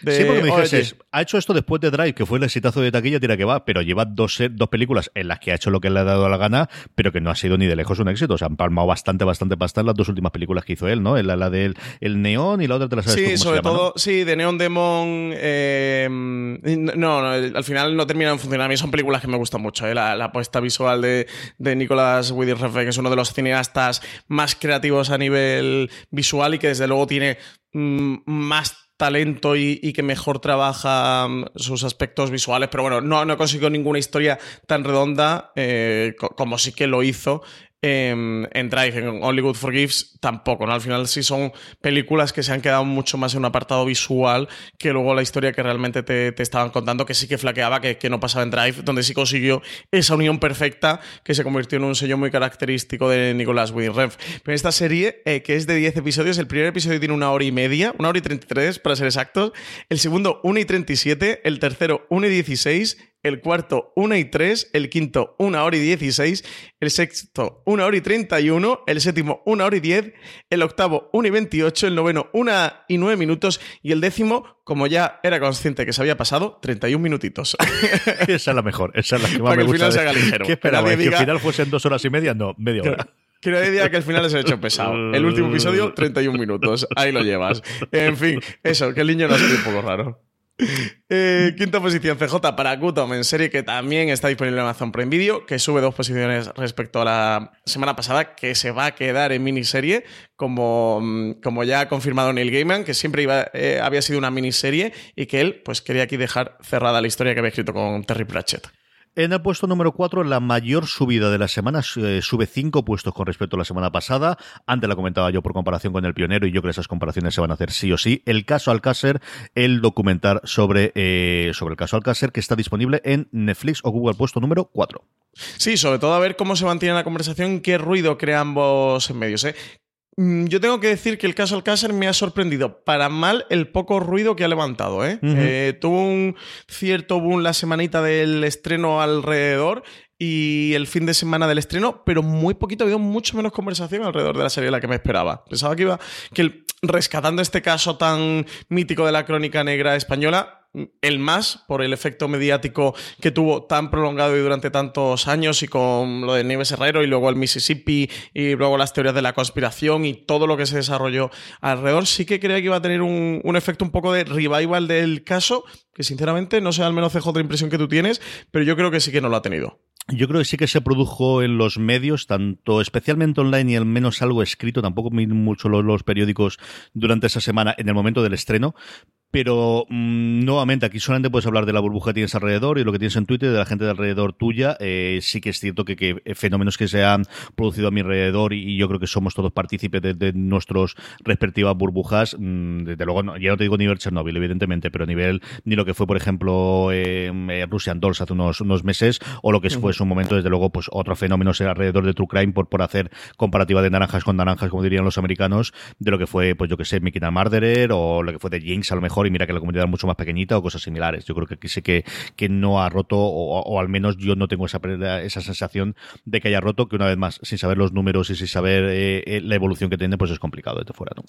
De, sí, porque me "Oye, dices, ha hecho esto después de Drive, que fue el exitazo de taquilla, tira que va, pero lleva dos, dos películas en las que ha hecho lo que le ha dado la gana, pero que no ha sido ni de lejos un éxito. O sea, han palmado bastante, bastante pasta en las dos últimas películas que hizo él, ¿no? La, la del el Neón y la otra te la sabes tú Sí, cómo se sobre todo, sí, de Neon Demon. eh, no, no, al final no terminan de funcionar. A mí son películas que me gustan mucho. eh, La, la apuesta visual de, de Nicolas Winding Refn, que es uno de los cineastas más creativos a nivel visual y que desde luego tiene mm, más talento y, que mejor trabaja mm, sus aspectos visuales, pero bueno, no, no consiguió ninguna historia tan redonda eh, co- como sí que lo hizo en, en Drive, en Only Good Forgives tampoco, ¿no? Al final sí son películas que se han quedado mucho más en un apartado visual que luego la historia que realmente te, estaban contando, que sí que flaqueaba, que, no pasaba en Drive, donde sí consiguió esa unión perfecta que se convirtió en un sello muy característico de Nicolas Winding. Pero esta serie, eh, que es de 10 episodios, el primer episodio tiene una hora y media, una hora y 33 para ser exactos, el segundo 1 y 37, el tercero 1 y 16, el cuarto 1 y 3, el quinto 1 hora y 16, el sexto 1 hora y 31, el séptimo 1 hora y 10, el octavo 1 y 28, el noveno 1 y 9 minutos y el décimo, como ya era consciente que se había pasado, 31 minutitos. <laughs> Esa es la mejor, esa es la que más Para que me el gusta. final se haga de- <laughs> ligero. ¿Qué esperaba? Que nadie ¿Que el diga- final fuesen dos horas y media? No, media hora. <laughs> Que nadie diga que el final se ha hecho pesado. El último episodio, 31 minutos. Ahí lo llevas. En fin, eso, que el niño no es un poco raro. Eh, quinta posición, CJ para Gutom, serie que también está disponible en Amazon Prime Video, que sube dos posiciones respecto a la semana pasada, que se va a quedar en miniserie, como, mm, como ya ha confirmado Neil Gaiman, que siempre iba, eh, había sido una miniserie y que él pues quería aquí dejar cerrada la historia que había escrito con Terry Pratchett. En el puesto número 4, la mayor subida de la semana, eh, sube 5 puestos con respecto a la semana pasada. Antes la comentaba yo por comparación con el pionero y yo creo que esas comparaciones se van a hacer sí o sí. El caso Alcácer, el documental sobre, eh, sobre el caso Alcácer que está disponible en Netflix o Google, puesto número 4. Sí, sobre todo a ver cómo se mantiene la conversación, qué ruido crea ambos en medios. ¿eh? Mm, Yo tengo que decir que el caso Alcácer me ha sorprendido para mal el poco ruido que ha levantado. ¿eh? Eh, tuvo un cierto boom la semanita del estreno alrededor y el fin de semana del estreno, pero muy poquito, ha habido mucho menos conversación alrededor de la serie de la que me esperaba. Pensaba que iba, que el- rescatando este caso tan mítico de la crónica negra española, el más por el efecto mediático que tuvo tan prolongado y durante tantos años y con lo de Nieves Herrero y luego el Mississippi y luego las teorías de la conspiración y todo lo que se desarrolló alrededor, sí que creía que iba a tener un, un efecto un poco de revival del caso, que sinceramente no sé, al menos CJ la impresión que tú tienes, pero yo creo que sí que no lo ha tenido. Yo creo que sí que se produjo en los medios, tanto especialmente online y al menos algo escrito, tampoco mucho los periódicos durante esa semana en el momento del estreno, pero mm, nuevamente aquí solamente puedes hablar de la burbuja que tienes alrededor y lo que tienes en Twitter, de la gente de alrededor tuya. Eh, sí que es cierto que, que fenómenos que se han producido a mi alrededor y, y yo creo que somos todos partícipes de, de nuestras respectivas burbujas. mm, desde luego, no, ya no te digo nivel Chernobyl, evidentemente, pero a nivel ni lo que fue, por ejemplo, eh, eh, Russian Dolls hace unos, unos meses o lo que fue en su momento, desde luego, pues otro fenómeno alrededor de True Crime por, por hacer comparativa de naranjas con naranjas, como dirían los americanos, de lo que fue, pues yo que sé, Mickey Murderer o lo que fue de Jinx a lo mejor, y mira que la comunidad es mucho más pequeñita o cosas similares. Yo creo que aquí sí que, que no ha roto, o, al menos yo no tengo esa, esa sensación de que haya roto, que una vez más, sin saber los números y sin saber eh, eh, la evolución que tiene, pues es complicado desde fuera, ¿no?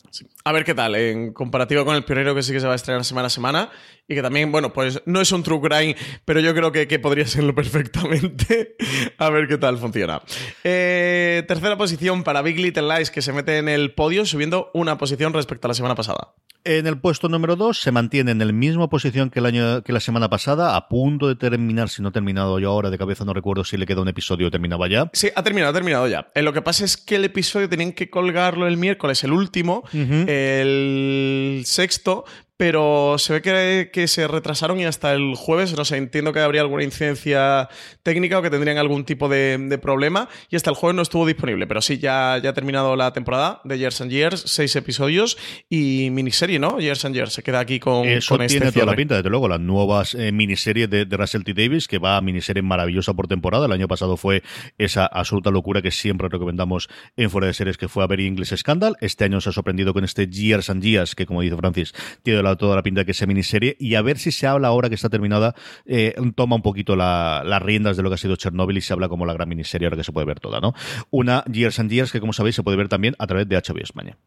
A ver qué tal, en comparativa con el pionero que sí que se va a estrenar semana a semana y que también, bueno, pues no es un true crime, pero yo creo que, que podría serlo <laughs> perfectamente. a ver qué tal funciona. Eh, tercera posición para Big Little Lies, que se mete en el podio subiendo una posición respecto a la semana pasada. En el puesto número 2 se mantiene en la misma posición que el año que la semana pasada, a punto de terminar, si no ha terminado yo ahora de cabeza, no recuerdo si le queda un episodio o terminaba ya. Sí, ha terminado, ha terminado ya. Eh, lo que pasa es que el episodio tenían que colgarlo el miércoles, el último, el sexto, pero se ve que, que se retrasaron y hasta el jueves, no sé, entiendo que habría alguna incidencia técnica o que tendrían algún tipo de, de problema y hasta el jueves no estuvo disponible, pero sí, ya, ya ha terminado la temporada de Years and Years, seis episodios y miniserie, ¿no? Years and Years se queda aquí con, Eso con este tiene toda la pinta, desde luego, las nuevas eh, miniseries de, de Russell T. Davis, que va a miniserie maravillosa por temporada. El año pasado fue esa absoluta locura que siempre recomendamos en Fuera de Series, que fue a ver English Scandal. Este año se ha sorprendido con este Years and Years, que como dice Francis, tiene la- toda la pinta de que sea miniserie. Y a ver si se habla ahora que está terminada, eh, toma un poquito la- las riendas de lo que ha sido Chernobyl y se habla como la gran miniserie ahora que se puede ver toda, ¿no? Una Years and Years que, como sabéis, se puede ver también a través de HBO España.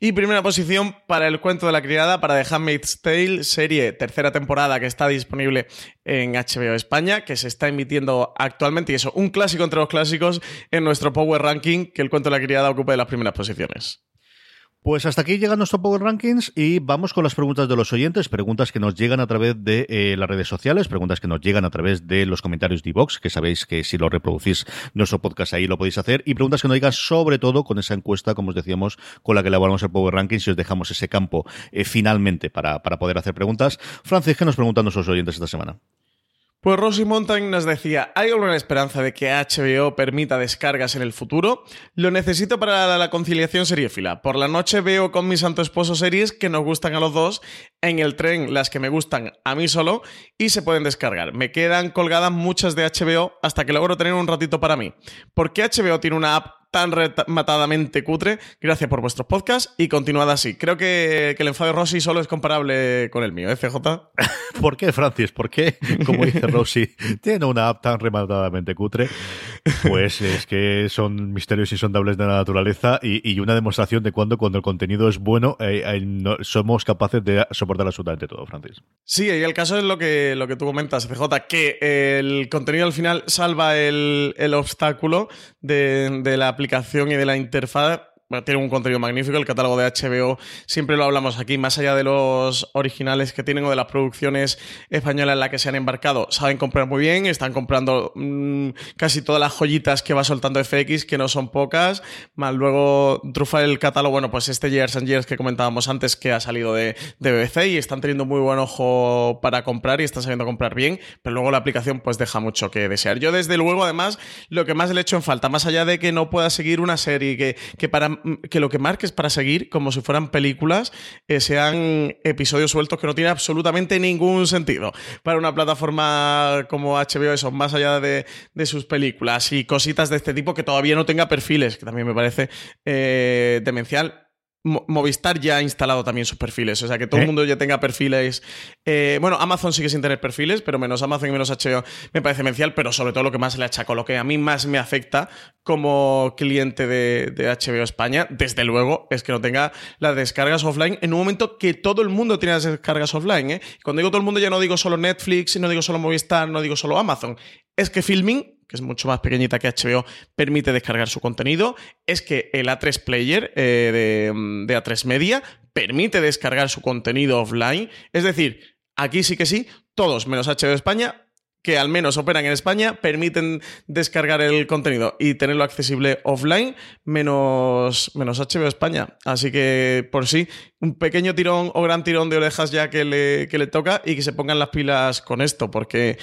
Y primera posición para el cuento de la criada, para The Handmaid's Tale, serie tercera temporada que está disponible en HBO España, que se está emitiendo actualmente, y eso, un clásico entre los clásicos en nuestro Power Ranking, que el cuento de la criada ocupe las primeras posiciones. Pues hasta aquí llega nuestro Power Rankings y vamos con las preguntas de los oyentes, preguntas que nos llegan a través de eh, las redes sociales, preguntas que nos llegan a través de los comentarios de iVox, que sabéis que si lo reproducís nuestro podcast ahí lo podéis hacer, y preguntas que nos llegan sobre todo con esa encuesta, como os decíamos, con la que elaboramos el Power Rankings y os dejamos ese campo eh, finalmente para, para poder hacer preguntas. Francis, ¿qué nos preguntan nuestros oyentes esta semana? Pues Rosy Mountain nos decía, ¿hay alguna esperanza de que HBO permita descargas en el futuro? Lo necesito para la, la conciliación seriéfila. Por la noche veo con mi santo esposo series que nos gustan a los dos, en el tren las que me gustan a mí solo y se pueden descargar. Me quedan colgadas muchas de HBO hasta que logro tener un ratito para mí. ¿Por qué HBO tiene una app tan rematadamente cutre? Gracias por vuestros podcasts y continuad así. Creo que, que el enfado de Rosy solo es comparable con el mío, ¿eh, CJ? <laughs> ¿Por qué, Francis? ¿Por qué, como dice <laughs> Rosy, tiene una app tan rematadamente cutre? Pues es que son misterios insondables de la naturaleza y, y una demostración de cuando, cuando el contenido es bueno, eh, eh, no- somos capaces de soportar absolutamente todo, Francis. Sí, y el caso es lo que, lo que tú comentas, CJ, que el contenido al final salva el, el obstáculo de, de la aplicación y de la interfaz. Tiene un contenido magnífico, el catálogo de HBO, siempre lo hablamos aquí, más allá de los originales que tienen o de las producciones españolas en las que se han embarcado, saben comprar muy bien, están comprando mm, casi todas las joyitas que va soltando FX, que no son pocas, luego trufa el catálogo, bueno, pues este Years and Years que comentábamos antes que ha salido de, de BBC y están teniendo muy buen ojo para comprar y están sabiendo comprar bien, pero luego la aplicación pues deja mucho que desear. Yo desde luego además lo que más le echo en falta, más allá de que no pueda seguir una serie, que, que, para, que lo que marques para seguir como si fueran películas, eh, sean episodios sueltos que no tienen absolutamente ningún sentido para una plataforma como HBO, eso, más allá de, de sus películas y cositas de este tipo que todavía no tenga perfiles, que también me parece eh, demencial. Mo- Movistar ya ha instalado también sus perfiles, o sea que todo ¿Eh? el mundo ya tenga perfiles. Eh, bueno, Amazon sigue sin tener perfiles, pero menos Amazon y menos HBO me parece demencial, pero sobre todo lo que más le achaco, lo que a mí más me afecta como cliente de, de HBO España, desde luego, es que no tenga las descargas offline en un momento que todo el mundo tiene las descargas offline. ¿eh? Cuando digo todo el mundo ya no digo solo Netflix, no digo solo Movistar, no digo solo Amazon. Es que Filming que es mucho más pequeñita que HBO, permite descargar su contenido, es que el A3 Player eh, de, mm, de A3 Media permite descargar su contenido offline. Es decir, aquí sí que sí, todos menos HBO España, que al menos operan en España, permiten descargar el contenido y tenerlo accesible offline, menos, menos HBO España. Así que, por sí, un pequeño tirón o gran tirón de orejas ya que le, que le toca y que se pongan las pilas con esto, porque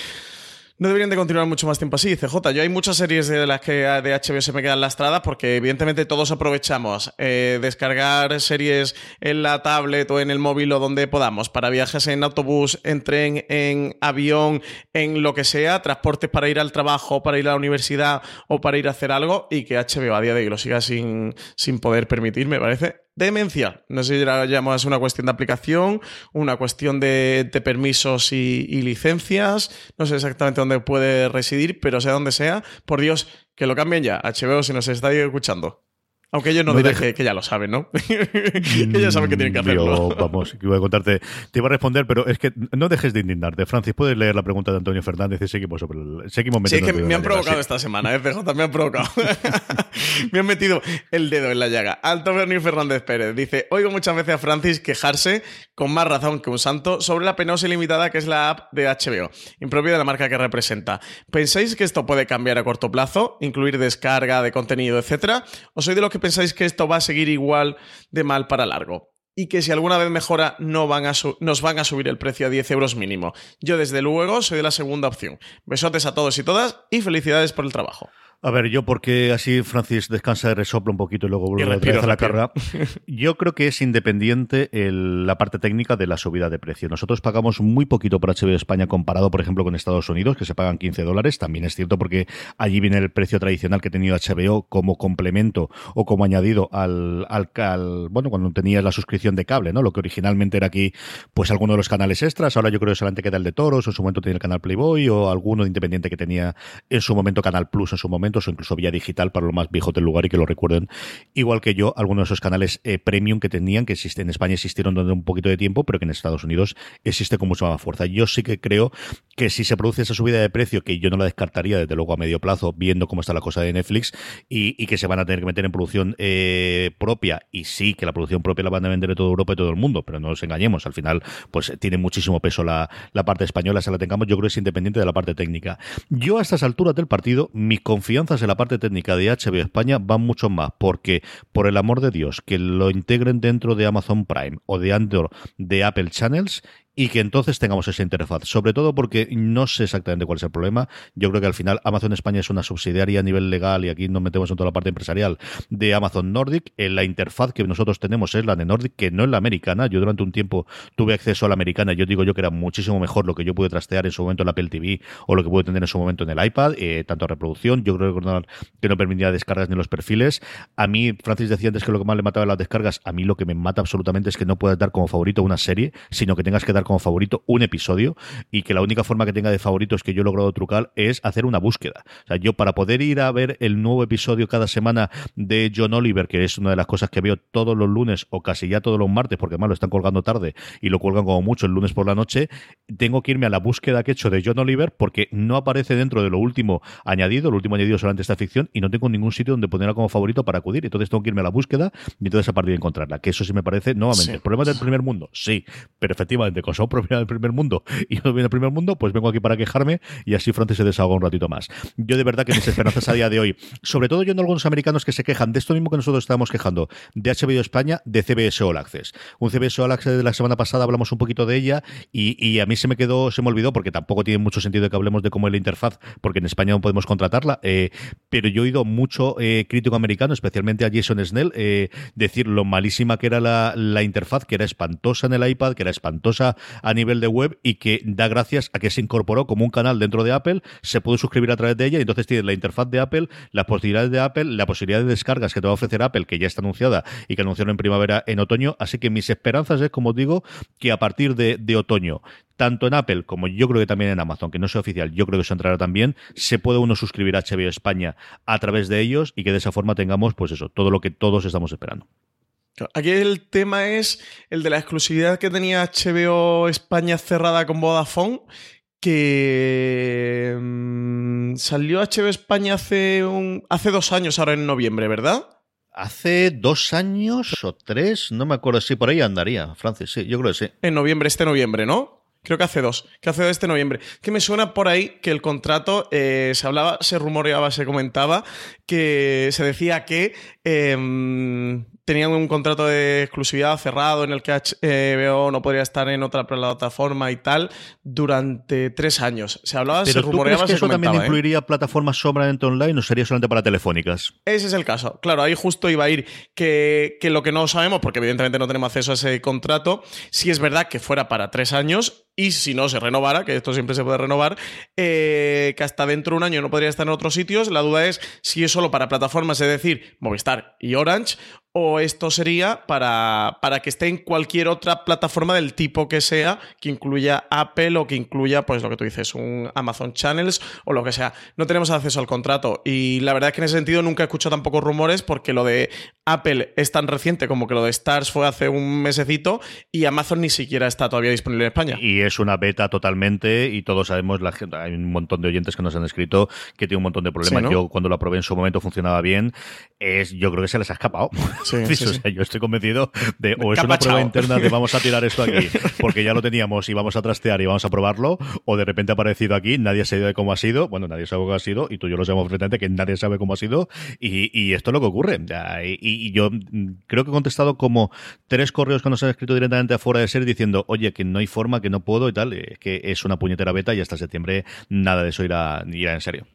no deberían de continuar mucho más tiempo así, CJ. Yo hay muchas series de las que de HBO se me quedan lastradas porque evidentemente todos aprovechamos eh, descargar series en la tablet o en el móvil o donde podamos para viajes en autobús, en tren, en avión, en lo que sea, transportes para ir al trabajo, para ir a la universidad o para ir a hacer algo y que HBO a día de hoy lo siga sin, sin poder permitir, me parece demencia. No sé si la llamamos una cuestión de aplicación, una cuestión de, de permisos y, y licencias. No sé exactamente dónde puede residir, pero sea donde sea, por Dios, que lo cambien ya. HBO, si nos estáis escuchando. Aunque ellos no, No dirán deje- que, que ya lo saben, ¿no? <laughs> que ya saben que tienen que hacerlo. Yo, vamos, que voy a contarte. Te iba a responder, pero es que no dejes de indignarte. Francis, puedes leer la pregunta de Antonio Fernández y seguimos, sobre el- seguimos Sí, es metiendo que el dedo me han provocado sí. esta semana, ¿eh, CJ? Me han provocado. <laughs> me han metido el dedo en la llaga. Alto Bernie Fernández Pérez dice: Oigo muchas veces a Francis quejarse, con más razón que un santo, sobre la penosa y limitada que es la app de HBO, impropia de la marca que representa. ¿Pensáis que esto puede cambiar a corto plazo, incluir descarga de contenido, etcétera? ¿O sois de los que pensáis que esto va a seguir igual de mal para largo? y que si alguna vez mejora no van a nos van a subir el precio a 10 euros mínimo. Yo desde luego soy de la segunda opción. Besotes a todos y todas y felicidades por el trabajo. A ver, yo porque así Francis descansa resopla un poquito y luego vuelve a la carrera. <laughs> Yo creo que es independiente el- la parte técnica de la subida de precio. Nosotros pagamos muy poquito por HBO España comparado, por ejemplo, con Estados Unidos, que se pagan 15 dólares. También es cierto porque allí viene el precio tradicional que ha tenido HBO como complemento o como añadido al, al, al- bueno, cuando tenías la suscripción de cable, ¿no? Lo que originalmente era aquí, pues alguno de los canales extras. Ahora yo creo que solamente queda el de Toros, en su momento tenía el canal Playboy, o alguno independiente que tenía en su momento Canal Plus en su momento, o incluso vía digital para los más viejos del lugar y que lo recuerden. Igual que yo, algunos de esos canales eh, premium que tenían, que existen en España existieron durante un poquito de tiempo, pero que en Estados Unidos existe con mucha más fuerza. Yo sí que creo que si se produce esa subida de precio, que yo no la descartaría desde luego a medio plazo, viendo cómo está la cosa de Netflix, y, que se van a tener que meter en producción eh, propia, y sí que la producción propia la van a vender en toda Europa y todo el mundo, pero no nos engañemos, al final pues tiene muchísimo peso la, la parte española, se la tengamos, yo creo que es independiente de la parte técnica. Yo a estas alturas del partido, mis en la parte técnica de HBO España van mucho más, porque por el amor de Dios, que lo integren dentro de Amazon Prime o de de Apple Channels, y que entonces tengamos esa interfaz. Sobre todo porque no sé exactamente cuál es el problema. Yo creo que al final Amazon España es una subsidiaria a nivel legal y aquí nos metemos en toda la parte empresarial de Amazon Nordic. En la interfaz que nosotros tenemos es la de Nordic, que no es la americana. Yo durante un tiempo tuve acceso a la americana. Yo digo yo que era muchísimo mejor lo que yo pude trastear en su momento en la Apple TV o lo que pude tener en su momento en el iPad, eh, tanto reproducción. Yo creo que no permitía descargas ni los perfiles. A mí, Francis decía antes que lo que más le mataba las descargas. A mí lo que me mata absolutamente es que no puedas dar como favorito una serie, sino que tengas que dar como favorito un episodio y que la única forma que tenga de favoritos que yo he logrado trucar es hacer una búsqueda. O sea, yo para poder ir a ver el nuevo episodio cada semana de John Oliver, que es una de las cosas que veo todos los lunes o casi ya todos los martes, porque además lo están colgando tarde y lo cuelgan como mucho el lunes por la noche, tengo que irme a la búsqueda que he hecho de John Oliver porque no aparece dentro de lo último añadido, lo último añadido solamente esta ficción y no tengo ningún sitio donde ponerla como favorito para acudir. Entonces tengo que irme a la búsqueda y entonces a partir de encontrarla. Que eso sí me parece, nuevamente, Sí. el problema del primer mundo, sí, pero efectivamente, como somos propiedad del primer mundo y no viene del primer mundo, pues vengo aquí para quejarme y así Francis se desahoga un ratito más. Yo de verdad que mis esperanzas a día de hoy, sobre todo yo en algunos americanos que se quejan de esto mismo que nosotros estábamos quejando, de HBO España, de CBS All Access. Un CBS All Access de la semana pasada hablamos un poquito de ella y, a mí se me quedó, se me olvidó porque tampoco tiene mucho sentido que hablemos de cómo es la interfaz, porque en España no podemos contratarla, eh, pero yo he oído mucho eh, crítico americano, especialmente a Jason Snell, eh, decir lo malísima que era la interfaz, que era espantosa en el iPad, que era espantosa a nivel de web y que da gracias a que se incorporó como un canal dentro de Apple, se puede suscribir a través de ella y entonces tienes la interfaz de Apple, las posibilidades de Apple, la posibilidad de descargas que te va a ofrecer Apple, que ya está anunciada y que anunciaron en primavera, en otoño, así que mis esperanzas es, como os digo, que a partir de, de otoño tanto en Apple como yo creo que también en Amazon, que no es oficial, yo creo que eso entrará también, se puede uno suscribir a HBO España a través de ellos y que de esa forma tengamos, pues eso, todo lo que todos estamos esperando. Aquí el tema es el de la exclusividad que tenía HBO España cerrada con Vodafone, que mm, salió HBO España hace, un, hace dos años, ahora en noviembre, ¿verdad? Hace dos años o tres, no me acuerdo si por ahí andaría, Francis, sí, yo creo que sí. En noviembre, este noviembre, ¿no? Creo que hace dos, que hace de este noviembre. Que me suena por ahí que el contrato eh, se hablaba, se rumoreaba, se comentaba, que se decía que eh, tenían un contrato de exclusividad cerrado en el que HBO no podría estar en otra plataforma y tal durante tres años. Se hablaba, se Pero ¿tú crees que se eso también. ¿eh? incluiría plataformas sobradamente online o sería solamente para telefónicas? Ese es el caso. Claro, ahí justo iba a ir que, que lo que no sabemos, porque evidentemente no tenemos acceso a ese contrato, si es verdad que fuera para tres años y si no se renovara, que esto siempre se puede renovar, eh, que hasta dentro de un año no podría estar en otros sitios. La duda es si es solo para plataformas, es decir, Movistar y Orange, o esto sería para, para que esté en cualquier otra plataforma del tipo que sea, que incluya Apple o que incluya, pues lo que tú dices, un Amazon Channels o lo que sea. No tenemos acceso al contrato y la verdad es que en ese sentido nunca he escuchado tampoco rumores porque lo de Apple es tan reciente como que lo de Stars fue hace un mesecito y Amazon ni siquiera está todavía disponible en España. Y es una beta totalmente y todos sabemos, la gente, hay un montón de oyentes que nos han escrito que tiene un montón de problemas. Sí, ¿no? Yo cuando lo probé en su momento funcionaba bien. Es, yo creo que se les ha escapado. Sí, <laughs> Sí, sí, o sí. sea, yo estoy convencido de o es ha una prueba interna de vamos a tirar esto aquí <laughs> porque ya lo teníamos y vamos a trastear y vamos a probarlo, o de repente ha aparecido aquí, nadie sabe cómo ha sido, bueno, nadie sabe cómo ha sido, y tú y yo lo sabemos perfectamente que nadie sabe cómo ha sido, y, y esto es lo que ocurre. Y, y yo mm, creo que he contestado como tres correos que nos han escrito directamente afuera de ser diciendo, oye, que no hay forma, que no puedo y tal, eh, que es una puñetera beta y hasta septiembre nada de eso irá, irá en serio.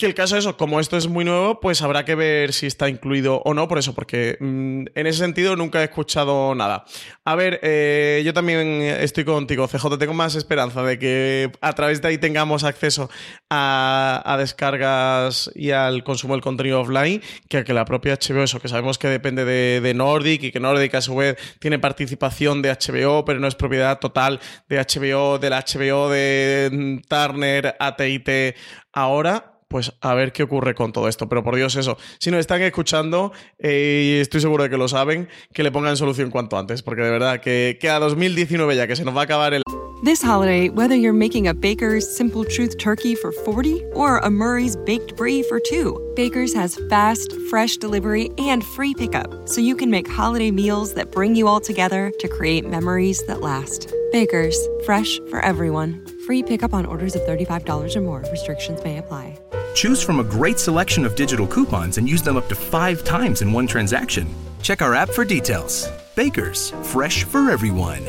Que el caso es eso, como esto es muy nuevo, pues habrá que ver si está incluido o no, por eso, porque mm, en ese sentido nunca he escuchado nada. A ver, eh, yo también estoy contigo, CJ, tengo más esperanza de que a través de ahí tengamos acceso a, descargas y al consumo del contenido offline, que a que la propia HBO, eso, que sabemos que depende de, de Nordic y que Nordic a su vez tiene participación de HBO, pero no es propiedad total de HBO, del HBO de mm, Turner, AT&T ahora pues a ver qué ocurre con todo esto. Pero por Dios, eso. Si nos están escuchando, eh, y estoy seguro de que lo saben, que le pongan solución cuanto antes. Porque de verdad que, que a 2019 ya que se nos va a acabar el. This holiday, whether you're making a Baker's Simple Truth turkey for 40 or a Murray's Baked Brie for 2, Baker's has fast, fresh delivery and free pickup, so you can make holiday meals that bring you all together to create memories that last. Baker's, fresh for everyone. Free pickup on orders of $35 or more. Restrictions may apply. Choose from a great selection of digital coupons and use them up to five times in one transaction. Check our app for details. Bakers, fresh for everyone.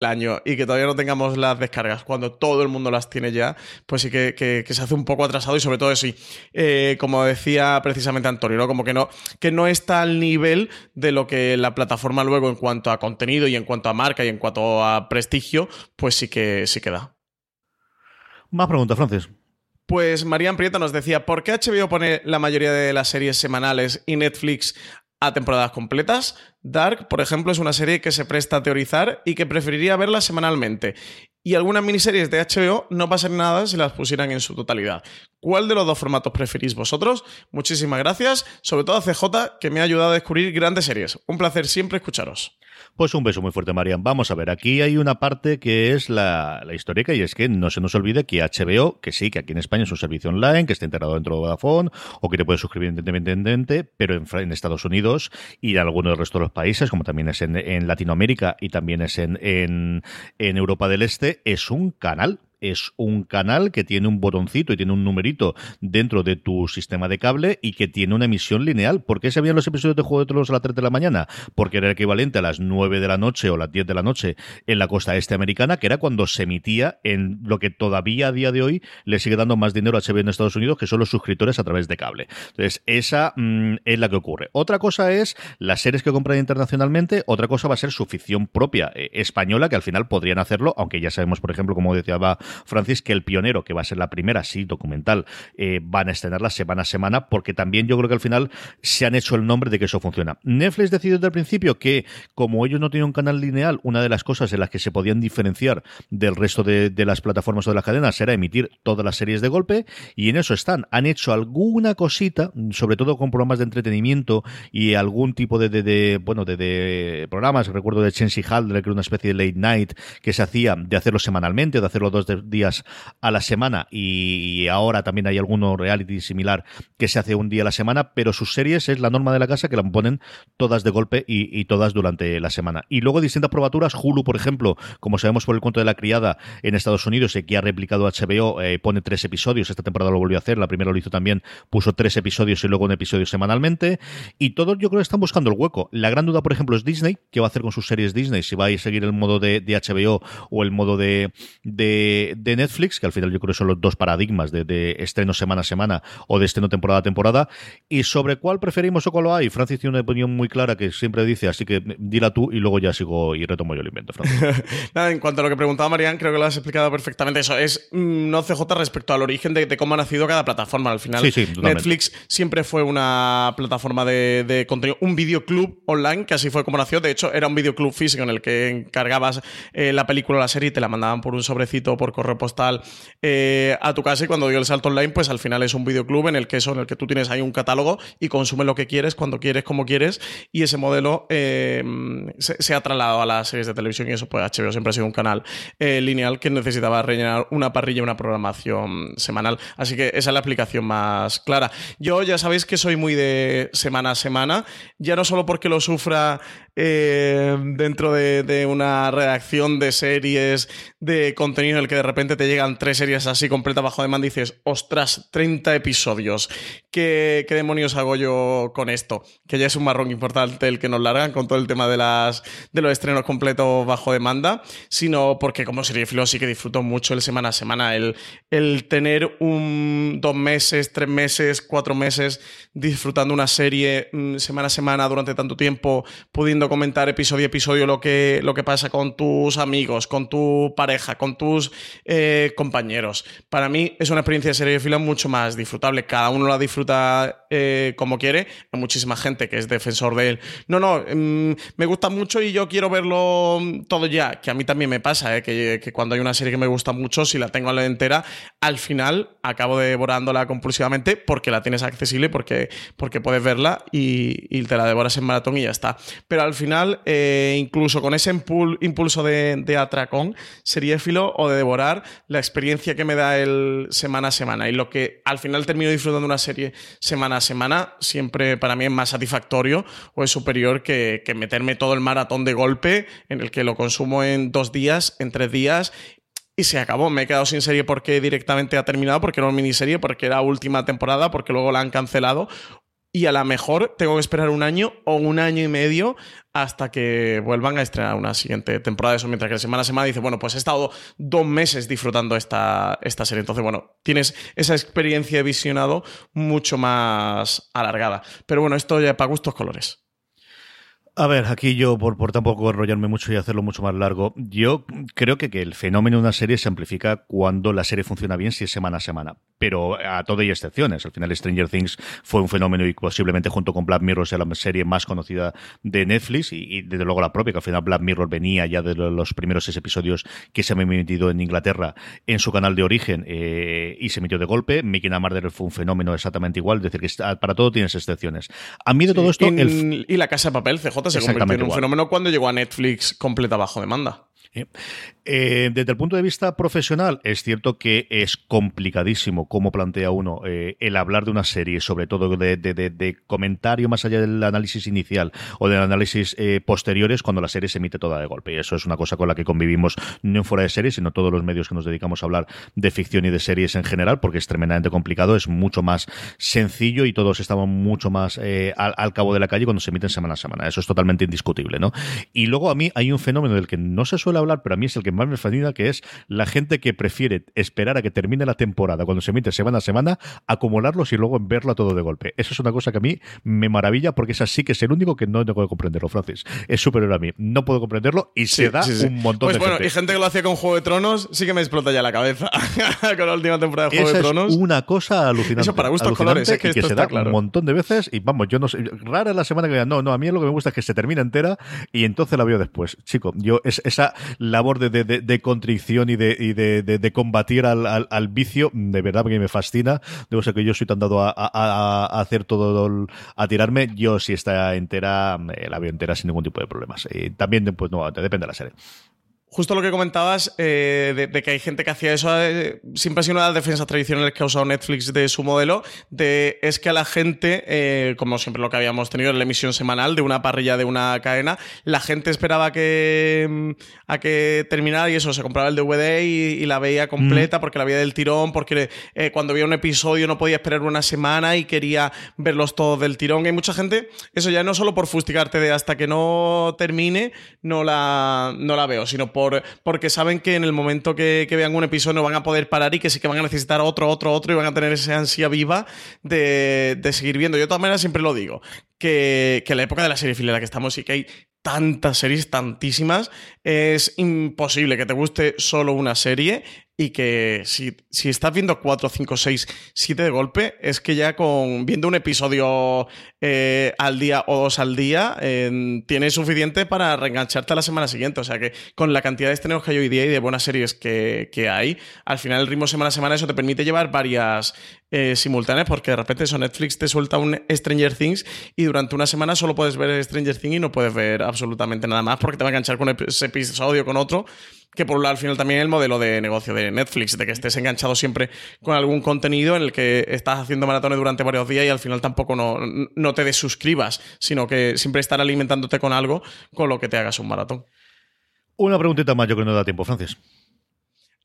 año y que todavía no tengamos las descargas cuando todo el mundo las tiene ya, pues sí que, se hace un poco atrasado y sobre todo sí, eh, como decía precisamente Antonio, ¿no? como que no, que no está al nivel de lo que la plataforma luego en cuanto a contenido y en cuanto a marca y en cuanto a prestigio, pues sí que sí que da. Más preguntas, Francis. Pues Marían Prieto nos decía, ¿por qué HBO pone la mayoría de las series semanales y Netflix a temporadas completas? Dark, por ejemplo, es una serie que se presta a teorizar y que preferiría verla semanalmente. Y algunas miniseries de HBO no pasan nada si las pusieran en su totalidad. ¿Cuál de los dos formatos preferís vosotros? Muchísimas gracias, sobre todo a CJ, que me ha ayudado a descubrir grandes series. Un placer siempre escucharos. Pues un beso muy fuerte, Marian. Vamos a ver, aquí hay una parte que es la, histórica y es que no se nos olvide que HBO, que sí, que aquí en España es un servicio online, que está integrado dentro de Vodafone o que te puedes suscribir independientemente, pero en, Estados Unidos y en algunos del resto de los países, como también es en, Latinoamérica y también es en, en Europa del Este, es un canal es un canal que tiene un botoncito y tiene un numerito dentro de tu sistema de cable y que tiene una emisión lineal. ¿Por qué se veían los episodios de Juego de Tronos a las 3 de la mañana? Porque era equivalente a las 9 de la noche o las 10 de la noche en la costa este americana, que era cuando se emitía en lo que todavía a día de hoy le sigue dando más dinero a HBO en Estados Unidos, que son los suscriptores a través de cable. Entonces, esa mm, es la que ocurre. Otra cosa es las series que compran internacionalmente, otra cosa va a ser su ficción propia eh, española, que al final podrían hacerlo, aunque ya sabemos, por ejemplo, como decía Francis, que El Pionero, que va a ser la primera, sí, documental, eh, van a estrenarla semana a semana, porque también yo creo que al final se han hecho el nombre de que eso funciona. Netflix decidió desde el principio que, como ellos no tienen un canal lineal, una de las cosas en las que se podían diferenciar del resto de, las plataformas o de las cadenas era emitir todas las series de golpe, y en eso están. Han hecho alguna cosita, sobre todo con programas de entretenimiento y algún tipo de, bueno, de, programas, recuerdo de Chensi Haldre, que era una especie de late night que se hacía de hacerlo semanalmente, de hacerlo dos días a la semana y ahora también hay alguno reality similar que se hace un día a la semana, pero sus series es la norma de la casa que la ponen todas de golpe y, todas durante la semana. Y luego distintas probaturas, Hulu, por ejemplo, como sabemos por el cuento de la criada en Estados Unidos y que ha replicado HBO, eh, pone tres episodios, esta temporada lo volvió a hacer, la primera lo hizo también, puso tres episodios y luego un episodio semanalmente, y todos yo creo que están buscando el hueco. La gran duda, por ejemplo, es Disney, ¿qué va a hacer con sus series Disney? Si va a seguir el modo de, HBO o el modo de, de de Netflix, que al final yo creo que son los dos paradigmas de, estreno semana a semana o de estreno temporada a temporada, y sobre cuál preferimos o cuál lo hay. Francis tiene una opinión muy clara que siempre dice, así que dila tú y luego ya sigo y retomo yo el invento, <laughs> Nada, en cuanto a lo que preguntaba Marian, creo que lo has explicado perfectamente. Eso es mm, no CJ respecto al origen de, cómo ha nacido cada plataforma. Al final, Netflix siempre fue una plataforma de, contenido, un videoclub online, que así fue como nació. De hecho, era un videoclub físico en el que encargabas eh, la película o la serie y te la mandaban por un sobrecito por correo postal eh, a tu casa y cuando dio el salto online, pues al final es un videoclub en el que eso, en el que tú tienes ahí un catálogo y consumes lo que quieres, cuando quieres, como quieres, y ese modelo eh, se, ha trasladado a las series de televisión y eso, pues HBO siempre ha sido un canal eh, lineal que necesitaba rellenar una parrilla, una programación semanal. Así que esa es la aplicación más clara. Yo ya sabéis que soy muy de semana a semana, ya no solo porque lo sufra eh, dentro de, una redacción de series, de contenido en el que de repente te llegan tres series así completas bajo demanda y dices, ostras, 30 episodios. ¿Qué, ¿Qué demonios hago yo con esto? Que ya es un marrón importante el que nos largan con todo el tema de, las, de los estrenos completos bajo demanda, sino porque como seriefilo sí que disfruto mucho el semana a semana, el, el tener un dos meses, tres meses, cuatro meses disfrutando una serie mm, semana a semana durante tanto tiempo, pudiendo comentar episodio a episodio lo que, lo que pasa con tus amigos, con tu pareja, con tus eh, compañeros. Para mí es una experiencia de seriefilo mucho más disfrutable. Cada uno la disfruta eh, como quiere. Hay muchísima gente que es defensor de él. No, no, mm, me gusta mucho y yo quiero verlo todo ya. Que a mí también me pasa, eh, que, que cuando hay una serie que me gusta mucho, si la tengo a la entera, al final acabo devorándola compulsivamente porque la tienes accesible, porque, porque puedes verla y, y te la devoras en maratón y ya está. Pero al final, eh, incluso con ese impul- impulso de, atracón, seriéfilo o de devorar, la experiencia que me da el semana a semana y lo que al final termino disfrutando una serie semana a semana, siempre para mí es más satisfactorio o es superior que, que meterme todo el maratón de golpe en el que lo consumo en dos días, en tres días y se acabó. Me he quedado sin serie porque directamente ha terminado, porque era una miniserie, porque era última temporada, porque luego la han cancelado. Y a lo mejor tengo que esperar un año o un año y medio hasta que vuelvan a estrenar una siguiente temporada de eso. Mientras que semana a semana dice, bueno, pues he estado dos meses disfrutando esta, esta serie. Entonces, bueno, tienes esa experiencia de visionado mucho más alargada. Pero bueno, esto ya para gustos colores. A ver, aquí yo, por, por tampoco enrollarme mucho y hacerlo mucho más largo, yo creo que, que el fenómeno de una serie se amplifica cuando la serie funciona bien, si es semana a semana. Pero a todo hay excepciones. Al final, Stranger Things fue un fenómeno y posiblemente junto con Black Mirror sea la serie más conocida de Netflix y, y desde luego la propia, que al final Black Mirror venía ya de los primeros seis episodios que se habían emitido en Inglaterra en su canal de origen eh, y se emitió de golpe. Making a Murderer fue un fenómeno exactamente igual, es decir, que para todo tienes excepciones. A mí de todo esto, el, y la casa de papel, CJ, se convirtió en un igual. fenómeno cuando llegó a Netflix completa bajo demanda. Eh, desde el punto de vista profesional, es cierto que es complicadísimo cómo plantea uno eh, el hablar de una serie, sobre todo de, de- de- de comentario más allá del análisis inicial o del análisis eh, posteriores cuando la serie se emite toda de golpe. Y eso es una cosa con la que convivimos no fuera de series, sino todos los medios que nos dedicamos a hablar de ficción y de series en general, porque es tremendamente complicado, es mucho más sencillo y todos estamos mucho más eh, al, al cabo de la calle cuando se emiten semana a semana. Eso es totalmente indiscutible, ¿no? Y luego a mí hay un fenómeno del que no se suele hablar, pero a mí es el que más me fascina, que es la gente que prefiere esperar a que termine la temporada cuando se emite semana a semana, acumularlos y luego verla todo de golpe. Eso es una cosa que a mí me maravilla porque es así que es el único que no tengo que comprenderlo, Francis. Es superior a mí. No puedo comprenderlo y se Sí, da sí, sí. un montón pues de bueno, gente. y gente que lo hacía con Juego de Tronos, sí que me explota ya la cabeza <laughs> con la última temporada de Juego Esa de Tronos. es una cosa alucinante. Eso para gustos colores, es que se está da claro. un montón de veces y vamos, yo no sé, rara es la semana que digan, no, no, a mí lo que me gusta es que se termine entera y entonces la veo después. Chico, yo es, esa labor de, de, de- de contrición y de, y de, de- combatir al, al- al vicio, de verdad que me fascina. Debo ser que yo soy tan dado a, a- hacer todo, el- a tirarme. Yo si está entera, la veo entera sin ningún tipo de problemas. Y también, pues no, depende de la serie. Justo lo que comentabas eh, de, de que hay gente que hacía eso, eh, siempre ha sido una de las defensas tradicionales que ha usado Netflix de su modelo, de es que a la gente, eh, como siempre lo que habíamos tenido en la emisión semanal de una parrilla de una cadena, la gente esperaba que, mm, a que terminara y eso, se compraba el DVD y, y la veía completa porque la veía del tirón, porque eh, cuando veía un episodio no podía esperar una semana y quería verlos todos del tirón. Hay mucha gente, eso ya no solo por fustigarte de hasta que no termine, no la, no la veo, sino por, porque saben que en el momento que, vean un episodio no van a poder parar y que sí que van a necesitar otro, otro, otro y van a tener esa ansia viva de, de seguir viendo. Yo de todas maneras siempre lo digo, que, que la época de la serie en la que estamos y que hay tantas series, tantísimas, es imposible que te guste solo una serie y que si, si estás viendo 4, 5, 6, 7 de golpe, es que ya con viendo un episodio eh, al día o dos al día, eh, tienes suficiente para reengancharte a la semana siguiente. O sea que con la cantidad de estrenos que hay hoy día y de buenas series que, que hay, al final el ritmo semana a semana eso te permite llevar varias eh, simultáneas porque de repente eso Netflix te suelta un Stranger Things y durante una semana solo puedes ver Stranger Things y no puedes ver absolutamente nada más porque te va a enganchar con ese episodio con otro que por un lado al final también el modelo de negocio de Netflix, de que estés enganchado siempre con algún contenido en el que estás haciendo maratones durante varios días y al final tampoco no, no te desuscribas, sino que siempre estar alimentándote con algo con lo que te hagas un maratón. Una preguntita más, yo creo que no da tiempo, Francis.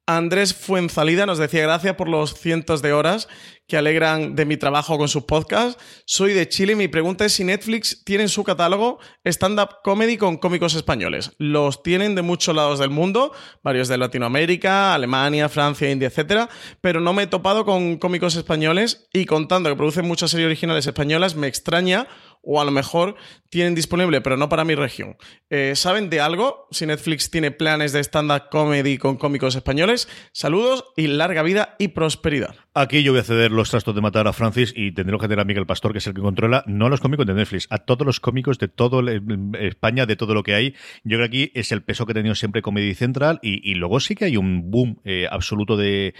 Andrés Fuenzalida nos decía gracias por los cientos de horas que alegran de mi trabajo con sus podcasts. Soy de Chile y mi pregunta es si Netflix tiene en su catálogo stand-up comedy con cómicos españoles. Los tienen de muchos lados del mundo, varios de Latinoamérica, Alemania, Francia, India, etcétera, pero no me he topado con cómicos españoles y contando que producen muchas series originales españolas me extraña o a lo mejor tienen disponible, pero no para mi región. Eh, ¿Saben de algo? Si Netflix tiene planes de stand-up comedy con cómicos españoles. Saludos y larga vida y prosperidad. Aquí yo voy a ceder los trastos de matar a Francis y tendré que tener a Miguel Pastor, que es el que controla, no a los cómicos de Netflix, a todos los cómicos de todo España, de todo lo que hay. Yo creo que aquí es el peso que ha tenido siempre Comedy Central y, luego sí que hay un boom eh, absoluto de,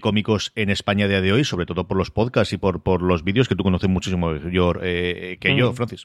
cómicos en España a día de hoy, sobre todo por los podcasts y por, por los vídeos que tú conoces muchísimo mejor eh, que yo, mm. Francis.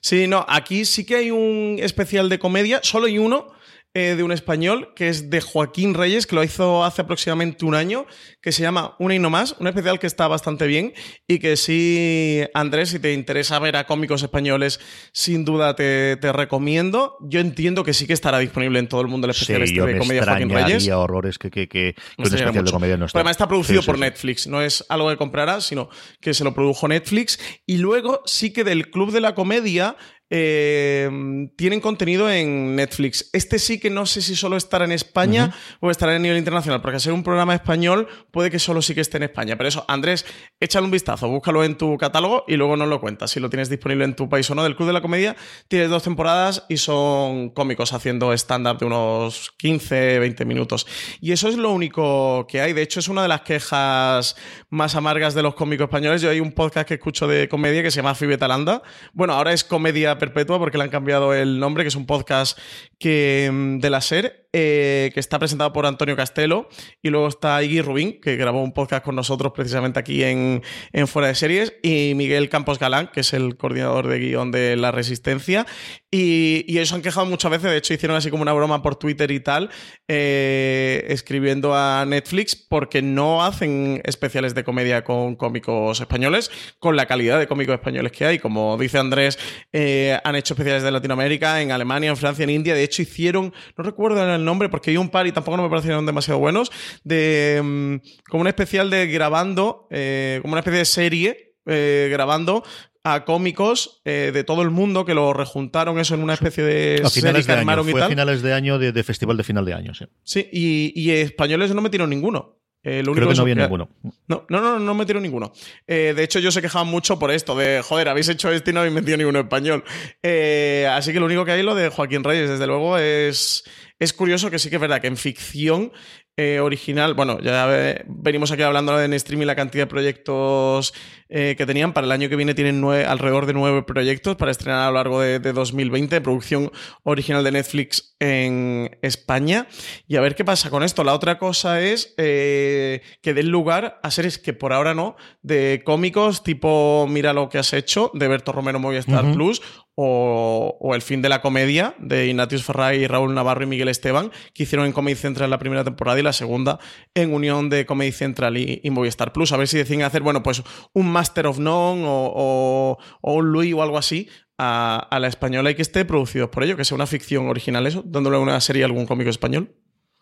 Sí, no, aquí sí que hay un especial de comedia, solo hay uno, eh, de un español que es de Joaquín Reyes, que lo hizo hace aproximadamente un año, que se llama Una y no más, un especial que está bastante bien y que sí, Andrés, si te interesa ver a cómicos españoles, sin duda te, recomiendo. Yo entiendo que sí que estará disponible en todo el mundo el especial este de comedia Joaquín Reyes. horrores que, que, que, un especial de comedia no está. además está producido por Netflix, no es algo que comprarás, sino que se lo produjo Netflix. Y luego sí que del Club de la Comedia eh, tienen contenido en Netflix. Este sí que no sé si solo estará en España o estará a nivel internacional, porque al ser un programa español puede que solo sí que esté en España. Pero eso, Andrés, échale un vistazo, búscalo en tu catálogo y luego nos lo cuentas si lo tienes disponible en tu país o no. Del Club de la Comedia tienes dos temporadas y son cómicos haciendo stand-up de unos 15, 20 minutos. Y eso es lo único que hay. De hecho, es una de las quejas más amargas de los cómicos españoles. Yo hay un podcast que escucho de comedia que se llama Fibetalanda. Bueno, ahora es comedia perpetua porque le han cambiado el nombre, que es un podcast que, mm, de la SER eh, que está presentado por Antonio Castelo, y luego está Iggy Rubín, que grabó un podcast con nosotros precisamente aquí en, Fuera de Series, y Miguel Campos Galán, que es el coordinador de guion de La Resistencia, y, ellos han quejado muchas veces, de hecho hicieron así como una broma por Twitter y tal, eh, escribiendo a Netflix porque no hacen especiales de comedia con cómicos españoles, con la calidad de cómicos españoles que hay. Como dice Andrés, eh, han hecho especiales de Latinoamérica, en Alemania, en Francia, en India, de hecho hicieron, no recuerdo el nombre porque hay un par y tampoco no me parecieron demasiado buenos, de mm, como una especial de grabando, eh, como una especie de serie eh, grabando a cómicos eh, de todo el mundo que lo rejuntaron eso en una especie de a finales de año, fue finales de año de, festival de final de año sí, sí y, españoles no metieron ninguno lo Creo que no había ninguno. No, no, no, no metieron ninguno. de hecho, yo se quejaban mucho por esto, de joder, habéis hecho esto y no habéis metido ninguno español. así que lo único que hay lo de Joaquín Reyes, desde luego, es, es curioso que sí que es verdad que en ficción eh, original, bueno, ya venimos aquí hablando en streaming la cantidad de proyectos eh, que tenían. Para el año que viene tienen alrededor de nueve proyectos para estrenar a lo largo de, 2020, producción original de Netflix en España. Y a ver qué pasa con esto. La otra cosa es eh, que den lugar a series que por ahora no, de cómicos tipo Mira lo que has hecho, de Berto Romero Movistar Plus, o, El fin de la comedia de Ignatius Ferrari, Raúl Navarro y Miguel Esteban, que hicieron en Comedy Central la primera temporada y la segunda en unión de Comedy Central y, Movistar Plus. A ver si deciden hacer, bueno, pues un Master of None o, un Louis o algo así a, a, la española y que esté producido por ello, que sea una ficción original eso, dándole una serie a algún cómico español.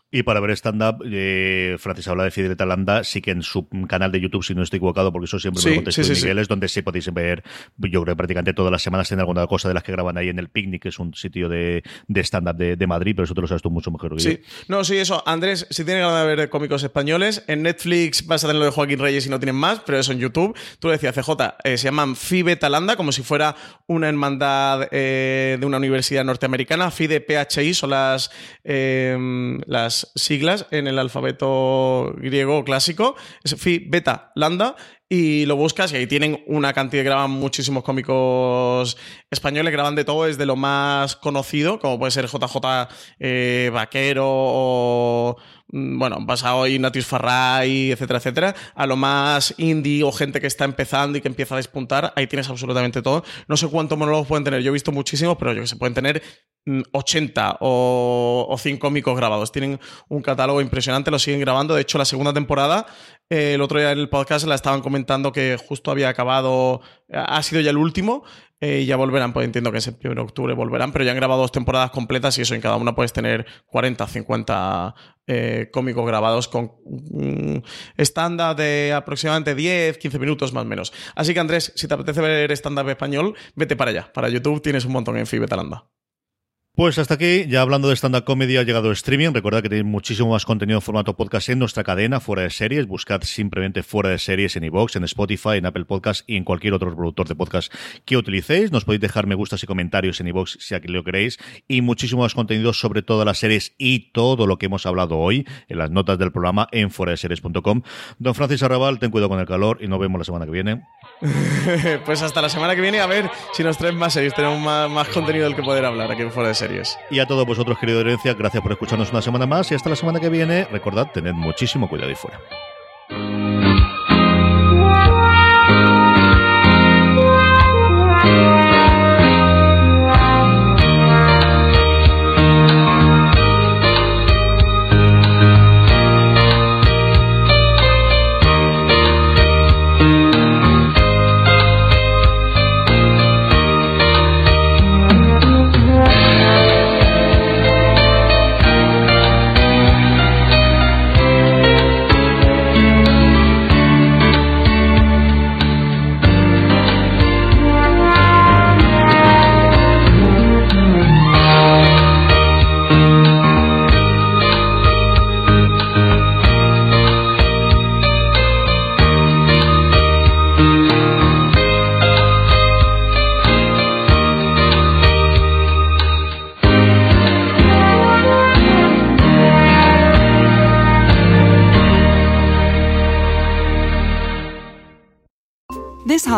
Y para ver stand-up, eh, Francis habla de Fidel Talanda, sí que en su canal de YouTube, si no estoy equivocado, porque eso siempre me lo contesto Miguel, es donde sí podéis ver, yo creo que prácticamente todas las semanas tiene alguna cosa de las que graban ahí en el Picnic, que es un sitio de, de stand-up de, Madrid, pero eso te lo sabes tú mucho mejor que sí. No, sí, eso. Andrés, si tienes ganas de ver cómicos españoles, en Netflix vas a tener lo de Joaquín Reyes y no tienen más, pero eso en YouTube. Tú decías, CJ, eh, se llaman FIBE Talanda, como si fuera una hermandad eh, de una universidad norteamericana. FIDE PHI son las, las siglas en el alfabeto griego clásico, es Phi, Beta, Lambda, y lo buscas y ahí tienen una cantidad, graban muchísimos cómicos españoles, graban de todo, desde lo más conocido, como puede ser JJ eh, Vaquero o bueno, basado en Ignatius Farray, etcétera, etcétera, a lo más indie o gente que está empezando y que empieza a despuntar, ahí tienes absolutamente todo. No sé cuántos monólogos pueden tener, yo he visto muchísimos, pero yo que se pueden tener 80 mm, o, o 100 cómicos grabados. Tienen un catálogo impresionante, lo siguen grabando. De hecho, la segunda temporada, eh, el otro día en el podcast la estaban comentando que justo había acabado, ha sido ya el último. Eh, y ya volverán, pues entiendo que en septiembre, octubre volverán, pero ya han grabado dos temporadas completas y eso en cada una puedes tener 40, 50 eh, cómicos grabados con un estándar de aproximadamente 10, 15 minutos más o menos. Así que Andrés, si te apetece ver estándar español, vete para allá. Para YouTube tienes un montón en Fibetalanda. Pues hasta aquí, ya hablando de stand-up comedy, ha llegado streaming. Recuerda que tenéis muchísimo más contenido en formato podcast en nuestra cadena, fuera de series. Buscad simplemente fuera de series en iVoox, en Spotify, en Apple Podcast y en cualquier otro productor de podcast que utilicéis. Nos podéis dejar me gustas y comentarios en iVoox si aquí lo queréis. Y muchísimo más contenido sobre todas las series y todo lo que hemos hablado hoy en las notas del programa en fuera de series.com. Don Francis Arrabal, ten cuidado con el calor y nos vemos la semana que viene. <laughs> pues hasta la semana que viene a ver si nos traen más series. Tenemos más, contenido del que poder hablar aquí en fuera de series. Y a todos vosotros, querido Herencia, gracias por escucharnos una semana más y hasta la semana que viene. Recordad, tened muchísimo cuidado y fuera.